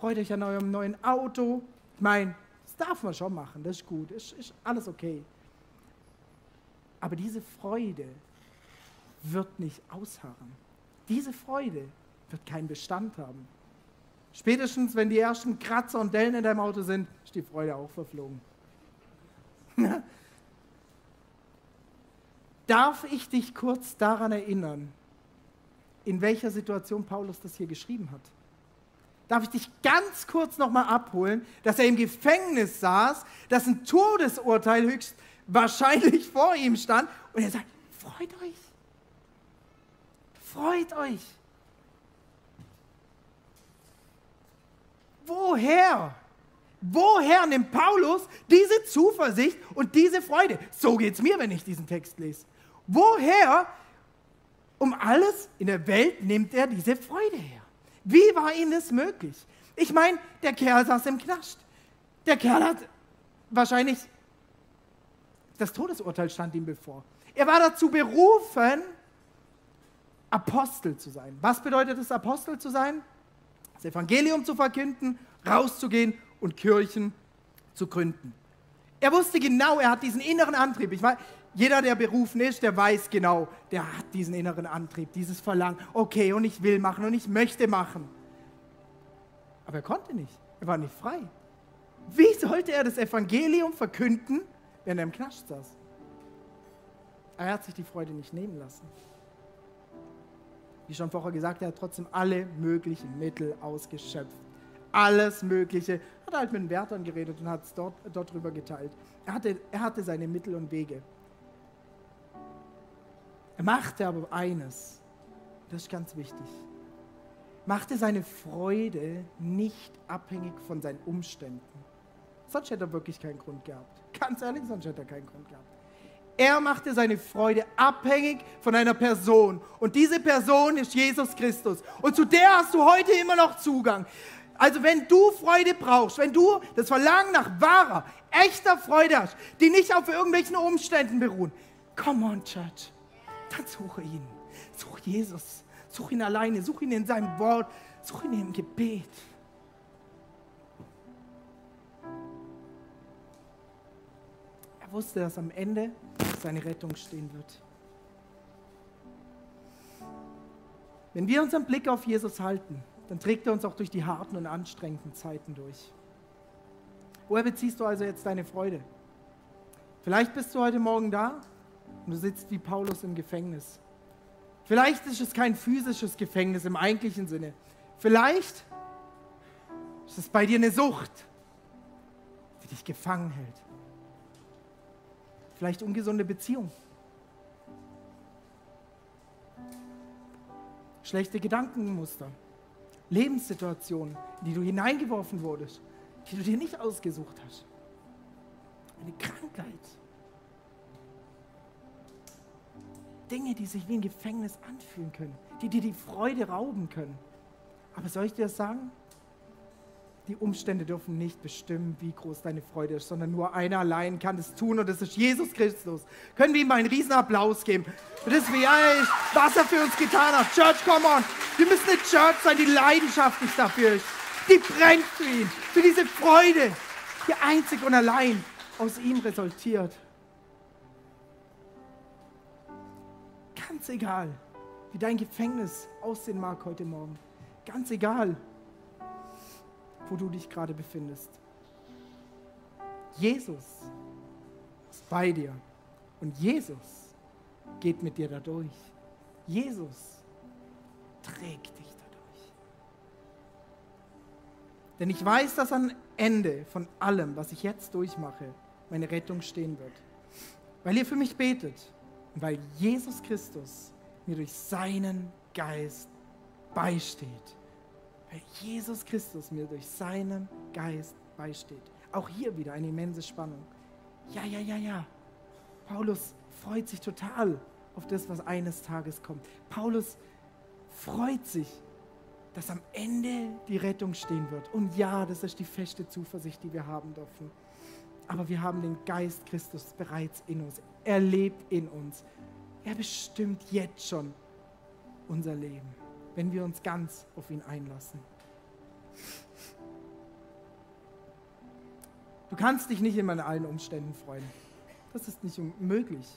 Freut euch an eurem neuen Auto. Ich meine, das darf man schon machen, das ist gut, ist, ist alles okay. Aber diese Freude wird nicht ausharren. Diese Freude wird keinen Bestand haben. Spätestens, wenn die ersten Kratzer und Dellen in deinem Auto sind, ist die Freude auch verflogen. Darf ich dich kurz daran erinnern, in welcher Situation Paulus das hier geschrieben hat. Darf ich dich ganz kurz nochmal abholen, dass er im Gefängnis saß, dass ein Todesurteil höchst wahrscheinlich vor ihm stand und er sagt, freut euch, freut euch. Woher? Woher nimmt Paulus diese Zuversicht und diese Freude? So geht es mir, wenn ich diesen Text lese. Woher um alles in der Welt nimmt er diese Freude her. Wie war ihm das möglich? Ich meine, der Kerl saß im Knast. Der Kerl hat wahrscheinlich, das Todesurteil stand ihm bevor. Er war dazu berufen, Apostel zu sein. Was bedeutet es, Apostel zu sein? Das Evangelium zu verkünden, rauszugehen und Kirchen zu gründen. Er wusste genau, er hat diesen inneren Antrieb. Ich meine, jeder, der berufen ist, der weiß genau, der hat diesen inneren Antrieb, dieses Verlangen. Okay, und ich will machen und ich möchte machen. Aber er konnte nicht. Er war nicht frei. Wie sollte er das Evangelium verkünden, wenn er im Knast saß? Er hat sich die Freude nicht nehmen lassen. Wie schon vorher gesagt, er hat trotzdem alle möglichen Mittel ausgeschöpft. Alles Mögliche. Hat halt mit den Wärtern geredet und hat es dort, dort drüber geteilt. Er hatte, er hatte seine Mittel und Wege. Er machte aber eines, das ist ganz wichtig, machte seine Freude nicht abhängig von seinen Umständen. Sonst hätte er wirklich keinen Grund gehabt. Ganz ehrlich, sonst hätte er keinen Grund gehabt. Er machte seine Freude abhängig von einer Person. Und diese Person ist Jesus Christus. Und zu der hast du heute immer noch Zugang. Also wenn du Freude brauchst, wenn du das Verlangen nach wahrer, echter Freude hast, die nicht auf irgendwelchen Umständen beruhen, come on, Church dann suche ihn. Such Jesus. Such ihn alleine. Such ihn in seinem Wort. Such ihn im Gebet. Er wusste, dass am Ende seine Rettung stehen wird. Wenn wir unseren Blick auf Jesus halten, dann trägt er uns auch durch die harten und anstrengenden Zeiten durch. Woher beziehst du also jetzt deine Freude? Vielleicht bist du heute Morgen da du sitzt wie Paulus im Gefängnis. Vielleicht ist es kein physisches Gefängnis im eigentlichen Sinne. Vielleicht ist es bei dir eine Sucht, die dich gefangen hält. Vielleicht ungesunde Beziehung. Schlechte Gedankenmuster. Lebenssituationen, in die du hineingeworfen wurdest, die du dir nicht ausgesucht hast. Eine Krankheit. Dinge, die sich wie ein Gefängnis anfühlen können, die dir die Freude rauben können. Aber soll ich dir das sagen? Die Umstände dürfen nicht bestimmen, wie groß deine Freude ist, sondern nur einer allein kann es tun und das ist Jesus Christus. Können wir ihm einen riesen Applaus geben? Das ist wie was er für uns getan hat. Church, come on. Wir müssen eine Church sein, die leidenschaftlich dafür ist. Die brennt für ihn, für diese Freude, die einzig und allein aus ihm resultiert. Ganz egal, wie dein Gefängnis aussehen mag heute Morgen. Ganz egal, wo du dich gerade befindest. Jesus ist bei dir und Jesus geht mit dir dadurch. Jesus trägt dich dadurch. Denn ich weiß, dass am Ende von allem, was ich jetzt durchmache, meine Rettung stehen wird. Weil ihr für mich betet weil Jesus Christus mir durch seinen Geist beisteht weil Jesus Christus mir durch seinen Geist beisteht. Auch hier wieder eine immense Spannung. Ja, ja, ja, ja. Paulus freut sich total auf das, was eines Tages kommt. Paulus freut sich, dass am Ende die Rettung stehen wird. Und ja, das ist die feste Zuversicht, die wir haben dürfen. Aber wir haben den Geist Christus bereits in uns. Er lebt in uns. Er bestimmt jetzt schon unser Leben wenn wir uns ganz auf ihn einlassen. Du kannst dich nicht immer in allen Umständen freuen. Das ist nicht möglich.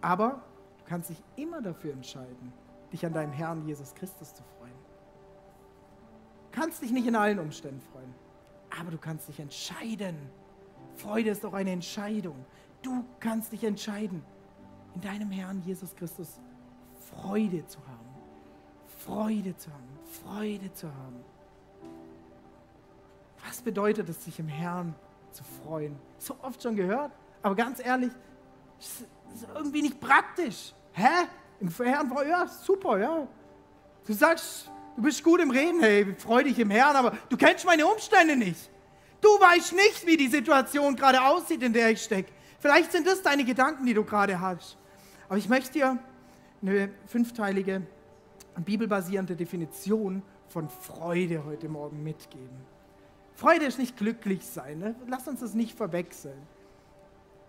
Aber du kannst dich immer dafür entscheiden, dich an deinem Herrn Jesus Christus zu freuen. Du kannst dich nicht in allen Umständen freuen, aber du kannst dich entscheiden. Freude ist doch eine Entscheidung. Du kannst dich entscheiden, in deinem Herrn Jesus Christus Freude zu haben. Freude zu haben, Freude zu haben. Was bedeutet es, sich im Herrn zu freuen? So oft schon gehört, aber ganz ehrlich, ist irgendwie nicht praktisch. Hä? Im Herrn, ja, super, ja. Du sagst, du bist gut im Reden, hey, freu dich im Herrn, aber du kennst meine Umstände nicht. Du weißt nicht, wie die Situation gerade aussieht, in der ich stecke. Vielleicht sind das deine Gedanken, die du gerade hast. Aber ich möchte dir eine fünfteilige bibelbasierende Definition von Freude heute Morgen mitgeben. Freude ist nicht glücklich sein. Ne? Lass uns das nicht verwechseln.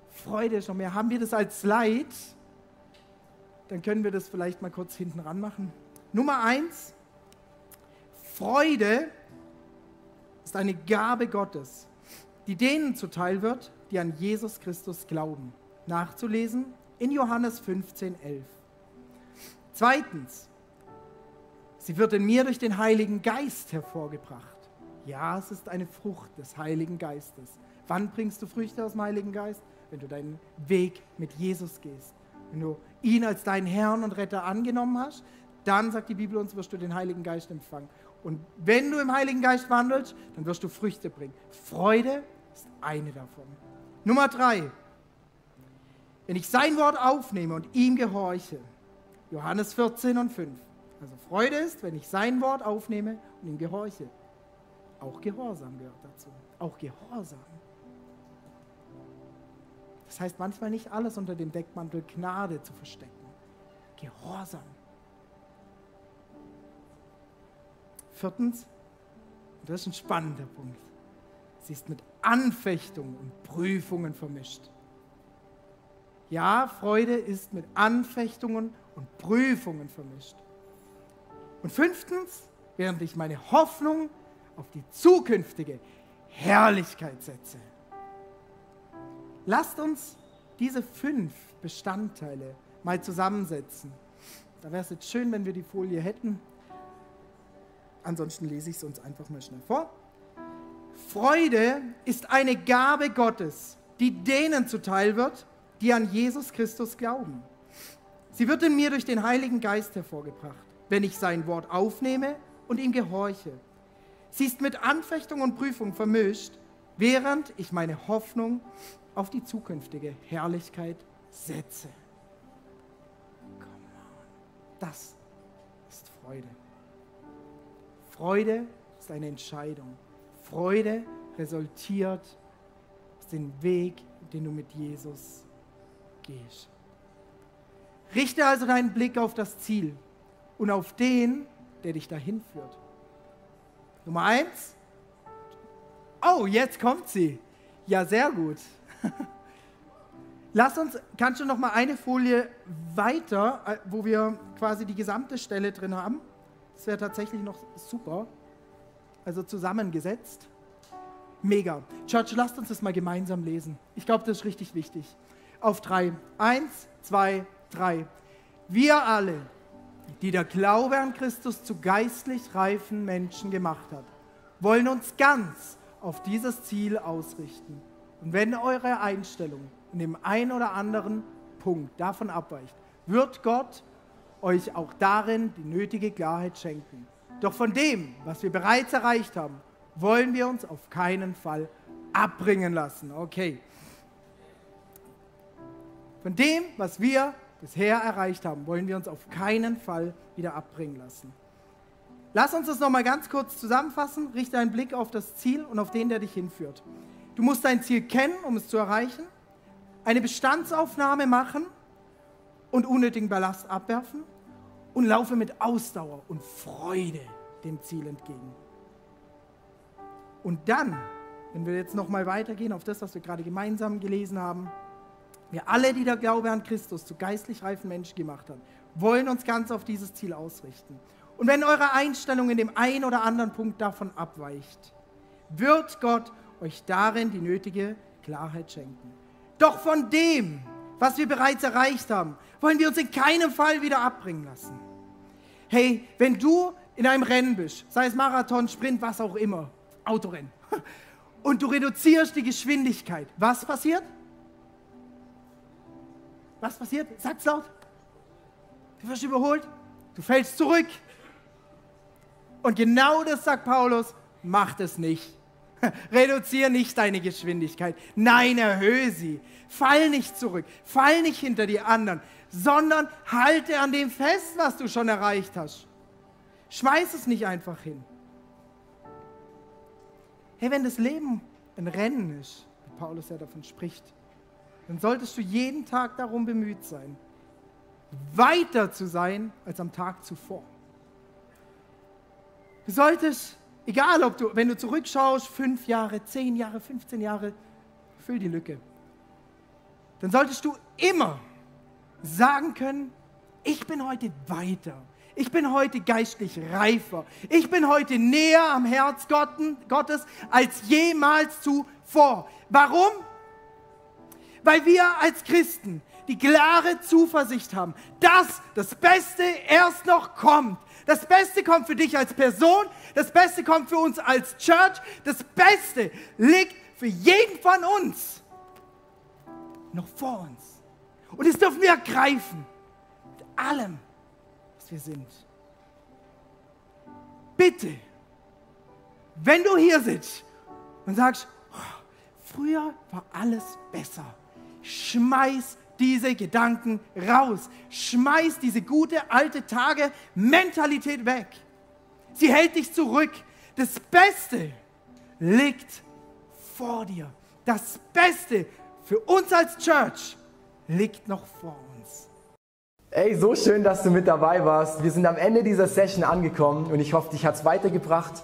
Freude ist noch mehr. Haben wir das als Leid? Dann können wir das vielleicht mal kurz hinten ran machen. Nummer eins: Freude ist eine Gabe Gottes, die denen zuteil wird, die an Jesus Christus glauben. Nachzulesen in Johannes 15, 11. Zweitens, Sie wird in mir durch den Heiligen Geist hervorgebracht. Ja, es ist eine Frucht des Heiligen Geistes. Wann bringst du Früchte aus dem Heiligen Geist? Wenn du deinen Weg mit Jesus gehst. Wenn du ihn als deinen Herrn und Retter angenommen hast, dann, sagt die Bibel uns, wirst du den Heiligen Geist empfangen. Und wenn du im Heiligen Geist wandelst, dann wirst du Früchte bringen. Freude ist eine davon. Nummer drei. Wenn ich sein Wort aufnehme und ihm gehorche, Johannes 14 und 5, also Freude ist, wenn ich sein Wort aufnehme und ihm gehorche. Auch Gehorsam gehört dazu. Auch Gehorsam. Das heißt manchmal nicht alles unter dem Deckmantel Gnade zu verstecken. Gehorsam. Viertens, und das ist ein spannender Punkt, sie ist mit Anfechtungen und Prüfungen vermischt. Ja, Freude ist mit Anfechtungen und Prüfungen vermischt. Und fünftens, während ich meine Hoffnung auf die zukünftige Herrlichkeit setze. lasst uns diese fünf Bestandteile mal zusammensetzen. Da wäre es jetzt schön, wenn wir die Folie hätten. Ansonsten lese ich es uns einfach mal schnell vor. Freude ist eine Gabe Gottes, die denen zuteil wird, die an Jesus Christus glauben. Sie wird in mir durch den Heiligen Geist hervorgebracht, wenn ich sein Wort aufnehme und ihm gehorche. Sie ist mit Anfechtung und Prüfung vermischt, während ich meine Hoffnung auf die zukünftige Herrlichkeit setze. Das ist Freude. Freude ist eine Entscheidung. Freude resultiert aus dem Weg, den du mit Jesus gehst. Richte also deinen Blick auf das Ziel und auf den, der dich dahin führt. Nummer eins. Oh, jetzt kommt sie. Ja, sehr gut. Lass uns, kannst du noch mal eine Folie weiter, äh, wo wir quasi die gesamte Stelle drin haben? Das wäre tatsächlich noch super. Also zusammengesetzt. Mega. Church, lasst uns das mal gemeinsam lesen. Ich glaube, das ist richtig wichtig. Auf drei. Eins, zwei, drei. Wir alle, die der Glaube an Christus zu geistlich reifen Menschen gemacht hat, wollen uns ganz auf dieses Ziel ausrichten. Und wenn eure Einstellung in dem einen oder anderen Punkt davon abweicht, wird Gott euch auch darin die nötige Klarheit schenken. Doch von dem, was wir bereits erreicht haben, wollen wir uns auf keinen Fall abbringen lassen. Okay. Von dem, was wir bisher erreicht haben, wollen wir uns auf keinen Fall wieder abbringen lassen. Lass uns das nochmal ganz kurz zusammenfassen. Richte einen Blick auf das Ziel und auf den, der dich hinführt. Du musst dein Ziel kennen, um es zu erreichen, eine Bestandsaufnahme machen und unnötigen Ballast abwerfen und laufe mit Ausdauer und Freude dem Ziel entgegen. Und dann, wenn wir jetzt nochmal weitergehen auf das, was wir gerade gemeinsam gelesen haben, wir alle, die der Glaube an Christus zu geistlich reifen Menschen gemacht haben, wollen uns ganz auf dieses Ziel ausrichten. Und wenn eure Einstellung in dem einen oder anderen Punkt davon abweicht, wird Gott euch darin die nötige Klarheit schenken. Doch von dem, was wir bereits erreicht haben, wollen wir uns in keinem Fall wieder abbringen lassen. Hey, wenn du in einem Rennen bist, sei es Marathon, Sprint, was auch immer, Autorennen, und du reduzierst die Geschwindigkeit, was passiert? Was passiert? Sag's laut. Du wirst überholt, du fällst zurück. Und genau das sagt Paulus, mach es nicht. Reduziere nicht deine Geschwindigkeit. Nein, erhöhe sie. Fall nicht zurück. Fall nicht hinter die anderen, sondern halte an dem fest, was du schon erreicht hast. Schmeiß es nicht einfach hin. Hey, wenn das Leben ein Rennen ist, wie Paulus ja davon spricht, dann solltest du jeden Tag darum bemüht sein, weiter zu sein als am Tag zuvor. Du solltest, egal ob du, wenn du zurückschaust, fünf Jahre, zehn Jahre, 15 Jahre, füll die Lücke. Dann solltest du immer sagen können, ich bin heute weiter. Ich bin heute geistlich reifer. Ich bin heute näher am Herz Gottes als jemals zuvor. Warum? weil wir als Christen die klare Zuversicht haben, dass das Beste erst noch kommt. Das Beste kommt für dich als Person, das Beste kommt für uns als Church, das Beste liegt für jeden von uns noch vor uns. Und das dürfen wir ergreifen mit allem, was wir sind. Bitte, wenn du hier sitzt und sagst, oh, früher war alles besser schmeiß diese Gedanken raus. Schmeiß diese gute alte Tage Mentalität weg. Sie hält dich zurück. Das Beste liegt vor dir. Das Beste für uns als Church liegt noch vor uns.
Ey, so schön, dass du mit dabei warst. Wir sind am Ende dieser Session angekommen und ich hoffe, dich hat es weitergebracht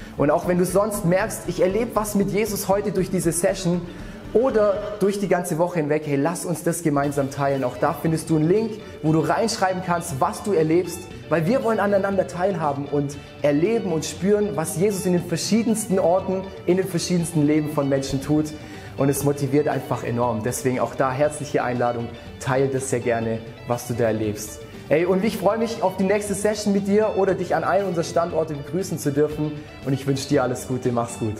Und auch wenn du sonst merkst, ich erlebe was mit Jesus heute durch diese Session, oder durch die ganze Woche hinweg, hey, lass uns das gemeinsam teilen. Auch da findest du einen Link, wo du reinschreiben kannst, was du erlebst, weil wir wollen aneinander teilhaben und erleben und spüren, was Jesus in den verschiedensten Orten, in den verschiedensten Leben von Menschen tut. Und es motiviert einfach enorm. Deswegen auch da herzliche Einladung, teile das sehr gerne, was du da erlebst. Hey, und ich freue mich auf die nächste Session mit dir oder dich an einem unserer Standorte begrüßen zu dürfen. Und ich wünsche dir alles Gute. Mach's gut.